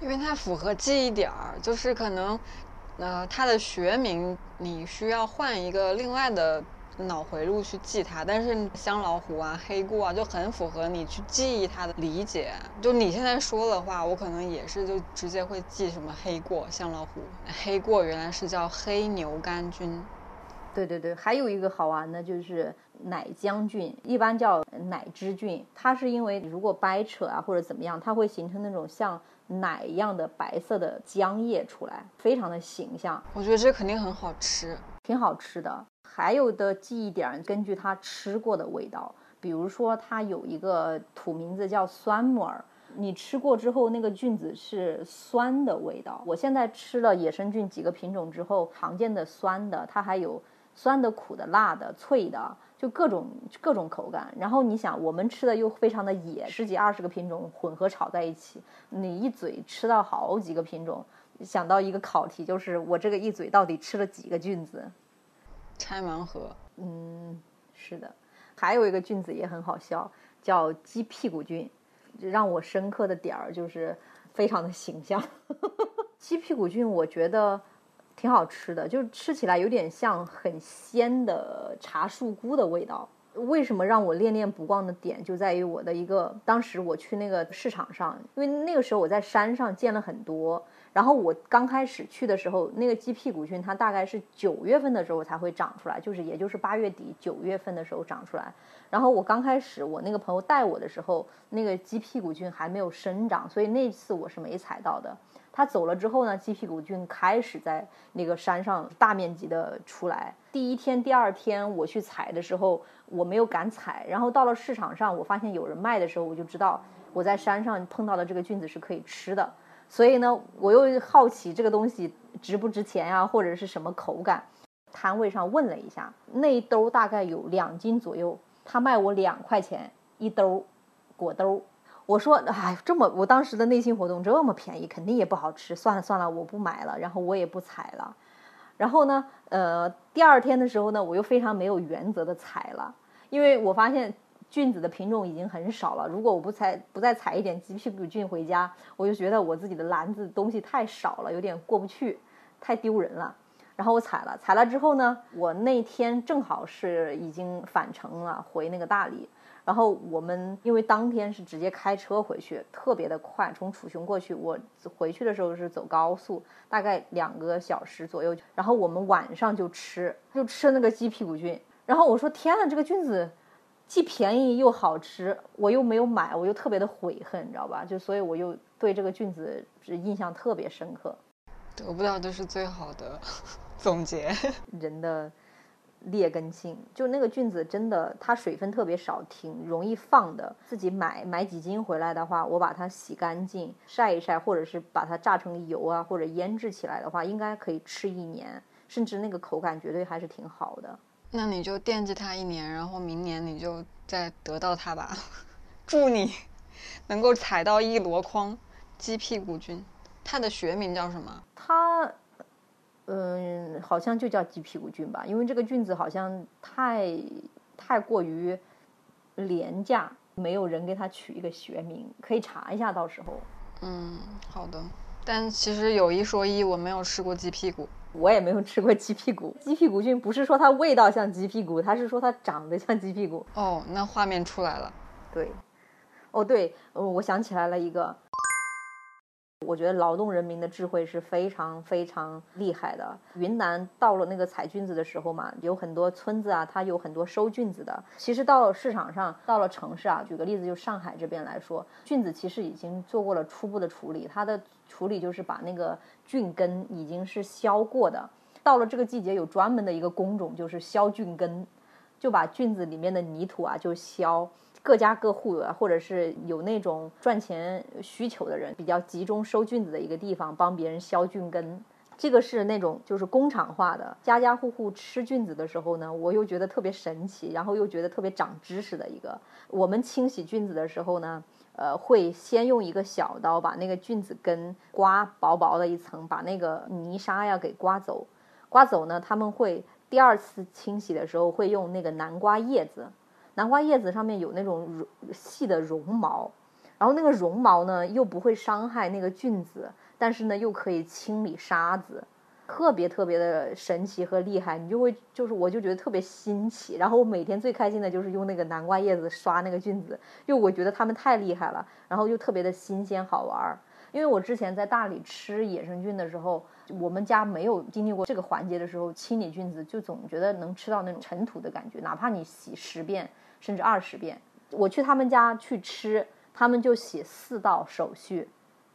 因为它符合记忆点儿，就是可能。呃，它的学名你需要换一个另外的脑回路去记它，但是香老虎啊、黑过啊就很符合你去记忆它的理解。就你现在说的话，我可能也是就直接会记什么黑过、香老虎。黑过原来是叫黑牛肝菌。对对对，还有一个好玩的就是奶浆菌，一般叫奶汁菌。它是因为如果掰扯啊或者怎么样，它会形成那种像。奶一样的白色的浆液出来，非常的形象。我觉得这肯定很好吃，挺好吃的。还有的记忆点，根据他吃过的味道，比如说它有一个土名字叫酸木耳，你吃过之后那个菌子是酸的味道。我现在吃了野生菌几个品种之后，常见的酸的，它还有酸的、苦的、辣的、脆的。就各种各种口感，然后你想，我们吃的又非常的野，十几二十个品种混合炒在一起，你一嘴吃到好几个品种，想到一个考题，就是我这个一嘴到底吃了几个菌子？拆盲盒。嗯，是的。还有一个菌子也很好笑，叫鸡屁股菌，让我深刻的点儿就是非常的形象。鸡屁股菌，我觉得。挺好吃的，就是吃起来有点像很鲜的茶树菇的味道。为什么让我恋恋不忘的点就在于我的一个，当时我去那个市场上，因为那个时候我在山上见了很多。然后我刚开始去的时候，那个鸡屁股菌它大概是九月份的时候才会长出来，就是也就是八月底九月份的时候长出来。然后我刚开始我那个朋友带我的时候，那个鸡屁股菌还没有生长，所以那次我是没采到的。他走了之后呢，鸡屁股菌开始在那个山上大面积的出来。第一天、第二天我去采的时候，我没有敢采。然后到了市场上，我发现有人卖的时候，我就知道我在山上碰到的这个菌子是可以吃的。所以呢，我又好奇这个东西值不值钱呀，或者是什么口感。摊位上问了一下，那一兜大概有两斤左右，他卖我两块钱一兜，果兜。我说，哎，这么，我当时的内心活动这么便宜，肯定也不好吃。算了算了，我不买了，然后我也不采了。然后呢，呃，第二天的时候呢，我又非常没有原则的采了，因为我发现菌子的品种已经很少了。如果我不采，不再采一点鸡屁股菌回家，我就觉得我自己的篮子东西太少了，有点过不去，太丢人了。然后我采了，采了之后呢，我那天正好是已经返程了，回那个大理。然后我们因为当天是直接开车回去，特别的快，从楚雄过去，我回去的时候是走高速，大概两个小时左右。然后我们晚上就吃，就吃那个鸡屁股菌。然后我说：“天呐，这个菌子既便宜又好吃，我又没有买，我又特别的悔恨，你知道吧？就所以我又对这个菌子印象特别深刻。得不到的是最好的 总结，人的。”劣根性，就那个菌子真的，它水分特别少，挺容易放的。自己买买几斤回来的话，我把它洗干净，晒一晒，或者是把它榨成油啊，或者腌制起来的话，应该可以吃一年，甚至那个口感绝对还是挺好的。那你就惦记它一年，然后明年你就再得到它吧。祝你 能够采到一箩筐鸡屁股菌。它的学名叫什么？它。嗯，好像就叫鸡屁股菌吧，因为这个菌子好像太太过于廉价，没有人给它取一个学名，可以查一下，到时候。嗯，好的。但其实有一说一，我没有吃过鸡屁股，我也没有吃过鸡屁股。鸡屁股菌不是说它味道像鸡屁股，它是说它长得像鸡屁股。哦，那画面出来了。对，哦对，我想起来了一个。我觉得劳动人民的智慧是非常非常厉害的。云南到了那个采菌子的时候嘛，有很多村子啊，它有很多收菌子的。其实到了市场上，到了城市啊，举个例子，就上海这边来说，菌子其实已经做过了初步的处理，它的处理就是把那个菌根已经是削过的。到了这个季节，有专门的一个工种，就是削菌根，就把菌子里面的泥土啊就削。各家各户啊，或者是有那种赚钱需求的人，比较集中收菌子的一个地方，帮别人削菌根。这个是那种就是工厂化的，家家户户吃菌子的时候呢，我又觉得特别神奇，然后又觉得特别长知识的一个。我们清洗菌子的时候呢，呃，会先用一个小刀把那个菌子根刮薄薄的一层，把那个泥沙呀给刮走。刮走呢，他们会第二次清洗的时候会用那个南瓜叶子。南瓜叶子上面有那种细的绒毛，然后那个绒毛呢又不会伤害那个菌子，但是呢又可以清理沙子，特别特别的神奇和厉害。你就会就是我就觉得特别新奇。然后我每天最开心的就是用那个南瓜叶子刷那个菌子，因为我觉得它们太厉害了，然后又特别的新鲜好玩儿。因为我之前在大理吃野生菌的时候，我们家没有经历过这个环节的时候，清理菌子就总觉得能吃到那种尘土的感觉，哪怕你洗十遍。甚至二十遍，我去他们家去吃，他们就写四道手续，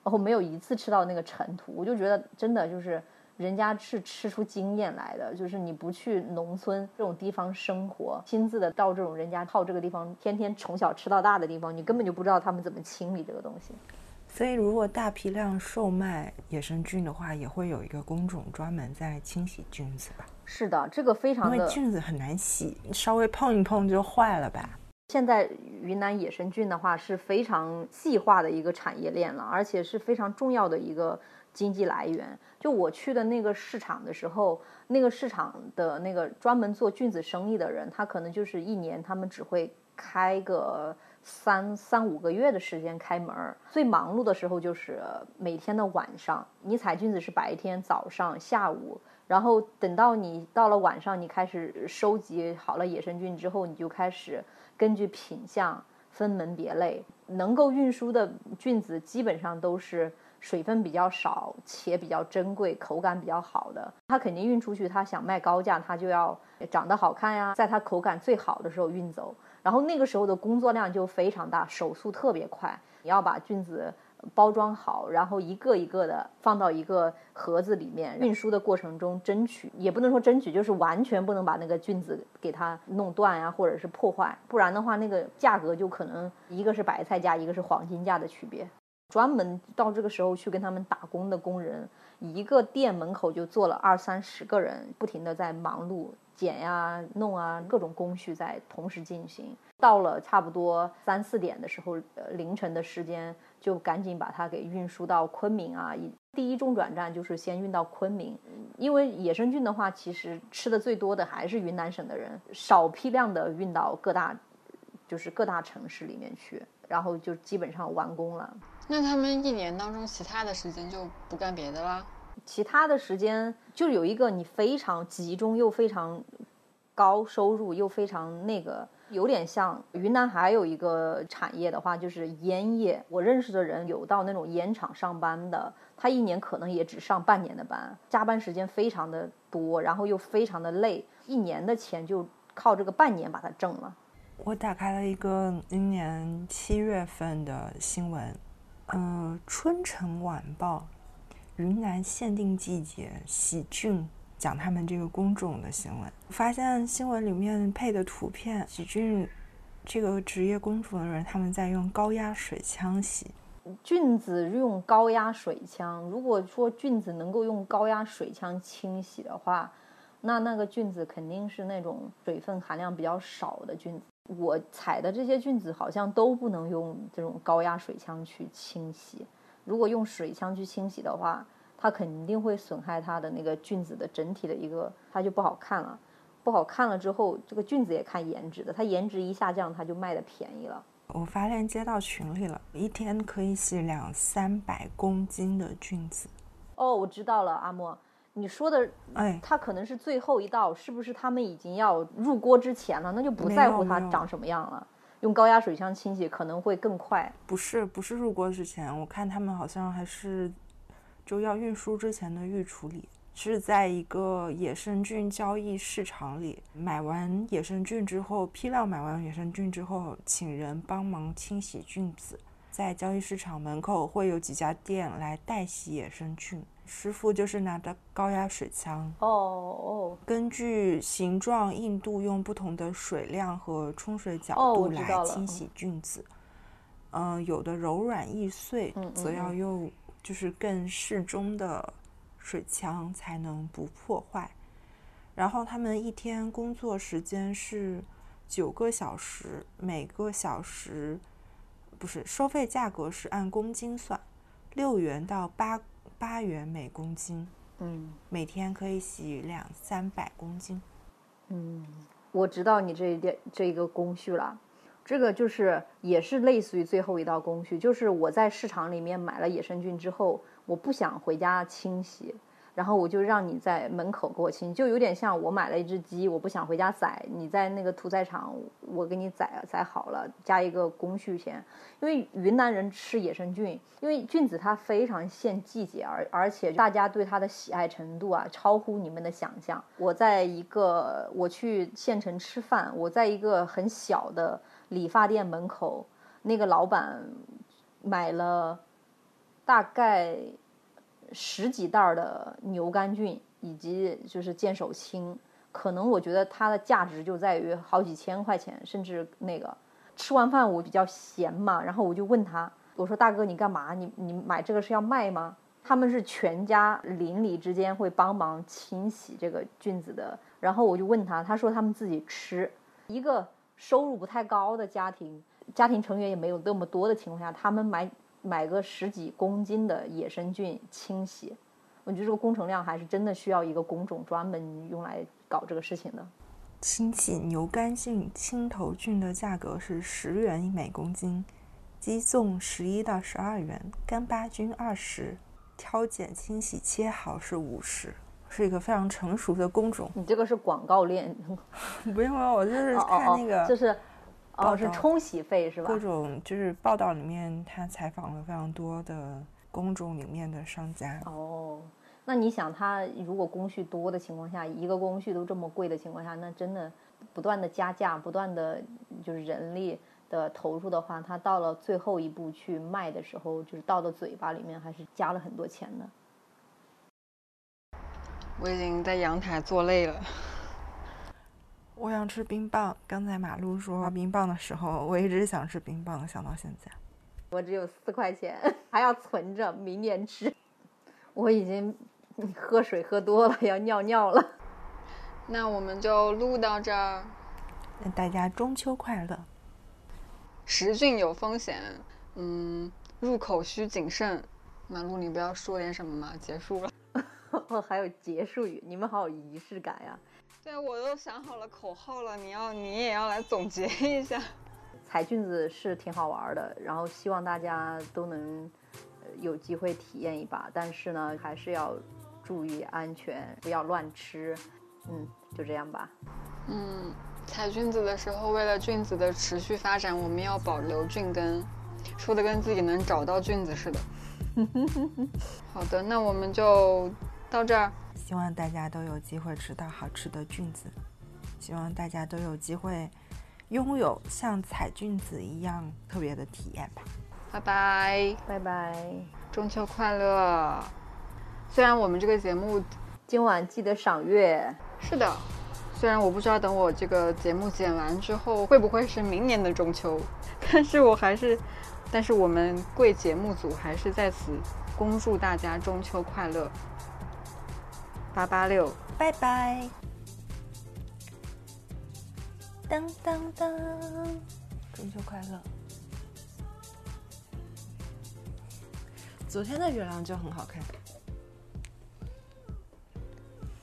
然后没有一次吃到那个尘土，我就觉得真的就是人家是吃出经验来的，就是你不去农村这种地方生活，亲自的到这种人家靠这个地方，天天从小吃到大的地方，你根本就不知道他们怎么清理这个东西。所以，如果大批量售卖野生菌的话，也会有一个工种专门在清洗菌子吧？是的，这个非常的，因为菌子很难洗，稍微碰一碰就坏了吧？现在云南野生菌的话是非常细化的一个产业链了，而且是非常重要的一个经济来源。就我去的那个市场的时候，那个市场的那个专门做菌子生意的人，他可能就是一年他们只会开个。三三五个月的时间开门最忙碌的时候就是每天的晚上。你采菌子是白天、早上、下午，然后等到你到了晚上，你开始收集好了野生菌之后，你就开始根据品相分门别类。能够运输的菌子基本上都是水分比较少且比较珍贵、口感比较好的。它肯定运出去，它想卖高价，它就要长得好看呀，在它口感最好的时候运走。然后那个时候的工作量就非常大，手速特别快。你要把菌子包装好，然后一个一个的放到一个盒子里面。运输的过程中，争取也不能说争取，就是完全不能把那个菌子给它弄断呀，或者是破坏。不然的话，那个价格就可能一个是白菜价，一个是黄金价的区别。专门到这个时候去跟他们打工的工人，一个店门口就坐了二三十个人，不停的在忙碌。剪呀、弄啊，各种工序在同时进行。到了差不多三四点的时候，呃，凌晨的时间，就赶紧把它给运输到昆明啊。第一中转站就是先运到昆明，因为野生菌的话，其实吃的最多的还是云南省的人，少批量的运到各大，就是各大城市里面去，然后就基本上完工了。那他们一年当中其他的时间就不干别的啦？其他的时间就有一个你非常集中又非常高收入又非常那个，有点像云南还有一个产业的话，就是烟业。我认识的人有到那种烟厂上班的，他一年可能也只上半年的班，加班时间非常的多，然后又非常的累，一年的钱就靠这个半年把它挣了。我打开了一个今年七月份的新闻，嗯，《春城晚报》。云南限定季节喜菌，讲他们这个工种的新闻。发现新闻里面配的图片，喜菌这个职业工种的人，他们在用高压水枪洗菌子。用高压水枪，如果说菌子能够用高压水枪清洗的话，那那个菌子肯定是那种水分含量比较少的菌子。我采的这些菌子好像都不能用这种高压水枪去清洗。如果用水枪去清洗的话，它肯定会损害它的那个菌子的整体的一个，它就不好看了。不好看了之后，这个菌子也看颜值的，它颜值一下降，它就卖的便宜了。我发链接到群里了，一天可以洗两三百公斤的菌子。哦，我知道了，阿莫，你说的，哎，它可能是最后一道，是不是他们已经要入锅之前了？那就不在乎它长什么样了。用高压水枪清洗可能会更快。不是，不是入锅之前，我看他们好像还是就要运输之前的预处理，是在一个野生菌交易市场里买完野生菌之后，批量买完野生菌之后，请人帮忙清洗菌子。在交易市场门口会有几家店来代洗野生菌，师傅就是拿着高压水枪，哦哦，根据形状、硬度，用不同的水量和冲水角哦度来清洗菌子。嗯、有的柔软易碎，则要嗯用就是更适中的水枪才能不破坏。然后他们一天工作时间是九个小时，每个小时不是收费价格是按公斤算，六元到八八元每公斤，嗯每天可以洗两三百公斤。嗯，我知道你这一点这一个工序了。这个就是也是类似于最后一道工序，就是我在市场里面买了野生菌之后，我不想回家清洗，然后我就让你在门口给我清，就有点像我买了一只鸡，我不想回家宰，你在那个屠宰场我给你宰宰好了，加一个工序钱。因为云南人吃野生菌，因为菌子它非常限季节，而而且大家对它的喜爱程度啊，超乎你们的想象。我在一个我去县城吃饭，我在一个很小的理发店门口，那个老板买了大概十几袋儿的牛肝菌以及就是见手青，可能我觉得它的价值就在于好几千块钱，甚至那个。吃完饭我比较闲嘛，然后我就问他，我说大哥你干嘛？你你买这个是要卖吗？他们是全家邻里之间会帮忙清洗这个菌子的，然后我就问他，他说他们自己吃，一个收入不太高的家庭，家庭成员也没有那么多的情况下，他们买买个十几公斤的野生菌清洗，我觉得这个工程量还是真的需要一个工种专门用来搞这个事情的。清洗牛肝菌、青头菌的价格是十元每公斤，鸡枞十一到十二元，干巴菌二十，挑拣、清洗、切好是五十，是一个非常成熟的工种。你这个是广告链，不用啊，我就是看那个哦，就是哦是冲洗费是吧各？种就是报道里面，他采访了非常多的公众里面的商家。哦，那你想，他如果工序多的情况下，一个工序都这么贵的情况下，那真的不断的加价，不断的就是人力的投入的话，他到了最后一步去卖的时候，就是到了嘴巴里面还是加了很多钱的。我已经在阳台坐累了。我想吃冰棒，刚才马路说冰棒的时候，我一直想吃冰棒，想到现在。我只有四块钱，还要存着，明年吃。我已经喝水喝多了，要尿尿了。那我们就录到这儿。那大家中秋快乐！食菌有风险，嗯，入口需谨慎。马路，你不要说点什么吗？结束了。哦，还有结束语，你们好有仪式感呀！对，我都想好了口号了，你要你也要来总结一下。采菌子是挺好玩的，然后希望大家都能呃有机会体验一把，但是呢，还是要注意安全，不要乱吃。嗯，就这样吧。嗯，采菌子的时候，为了菌子的持续发展，我们要保留菌根，说的跟自己能找到菌子似的。好的，那我们就到这儿。希望大家都有机会吃到好吃的菌子，希望大家都有机会拥有像采菌子一样特别的体验吧。拜拜，拜拜，中秋快乐！虽然我们这个节目今晚记得赏月。是的，虽然我不知道等我这个节目剪完之后会不会是明年的中秋，但是我还是，但是我们贵节目组还是在此恭祝大家中秋快乐。八八六，拜拜！当当当，中秋快乐！昨天的月亮就很好看。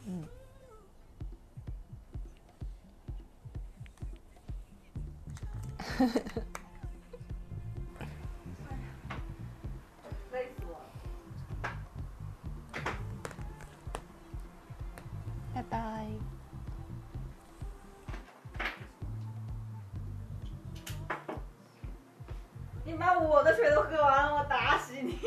嗯。拜拜。你把我的水都喝完了我打死你。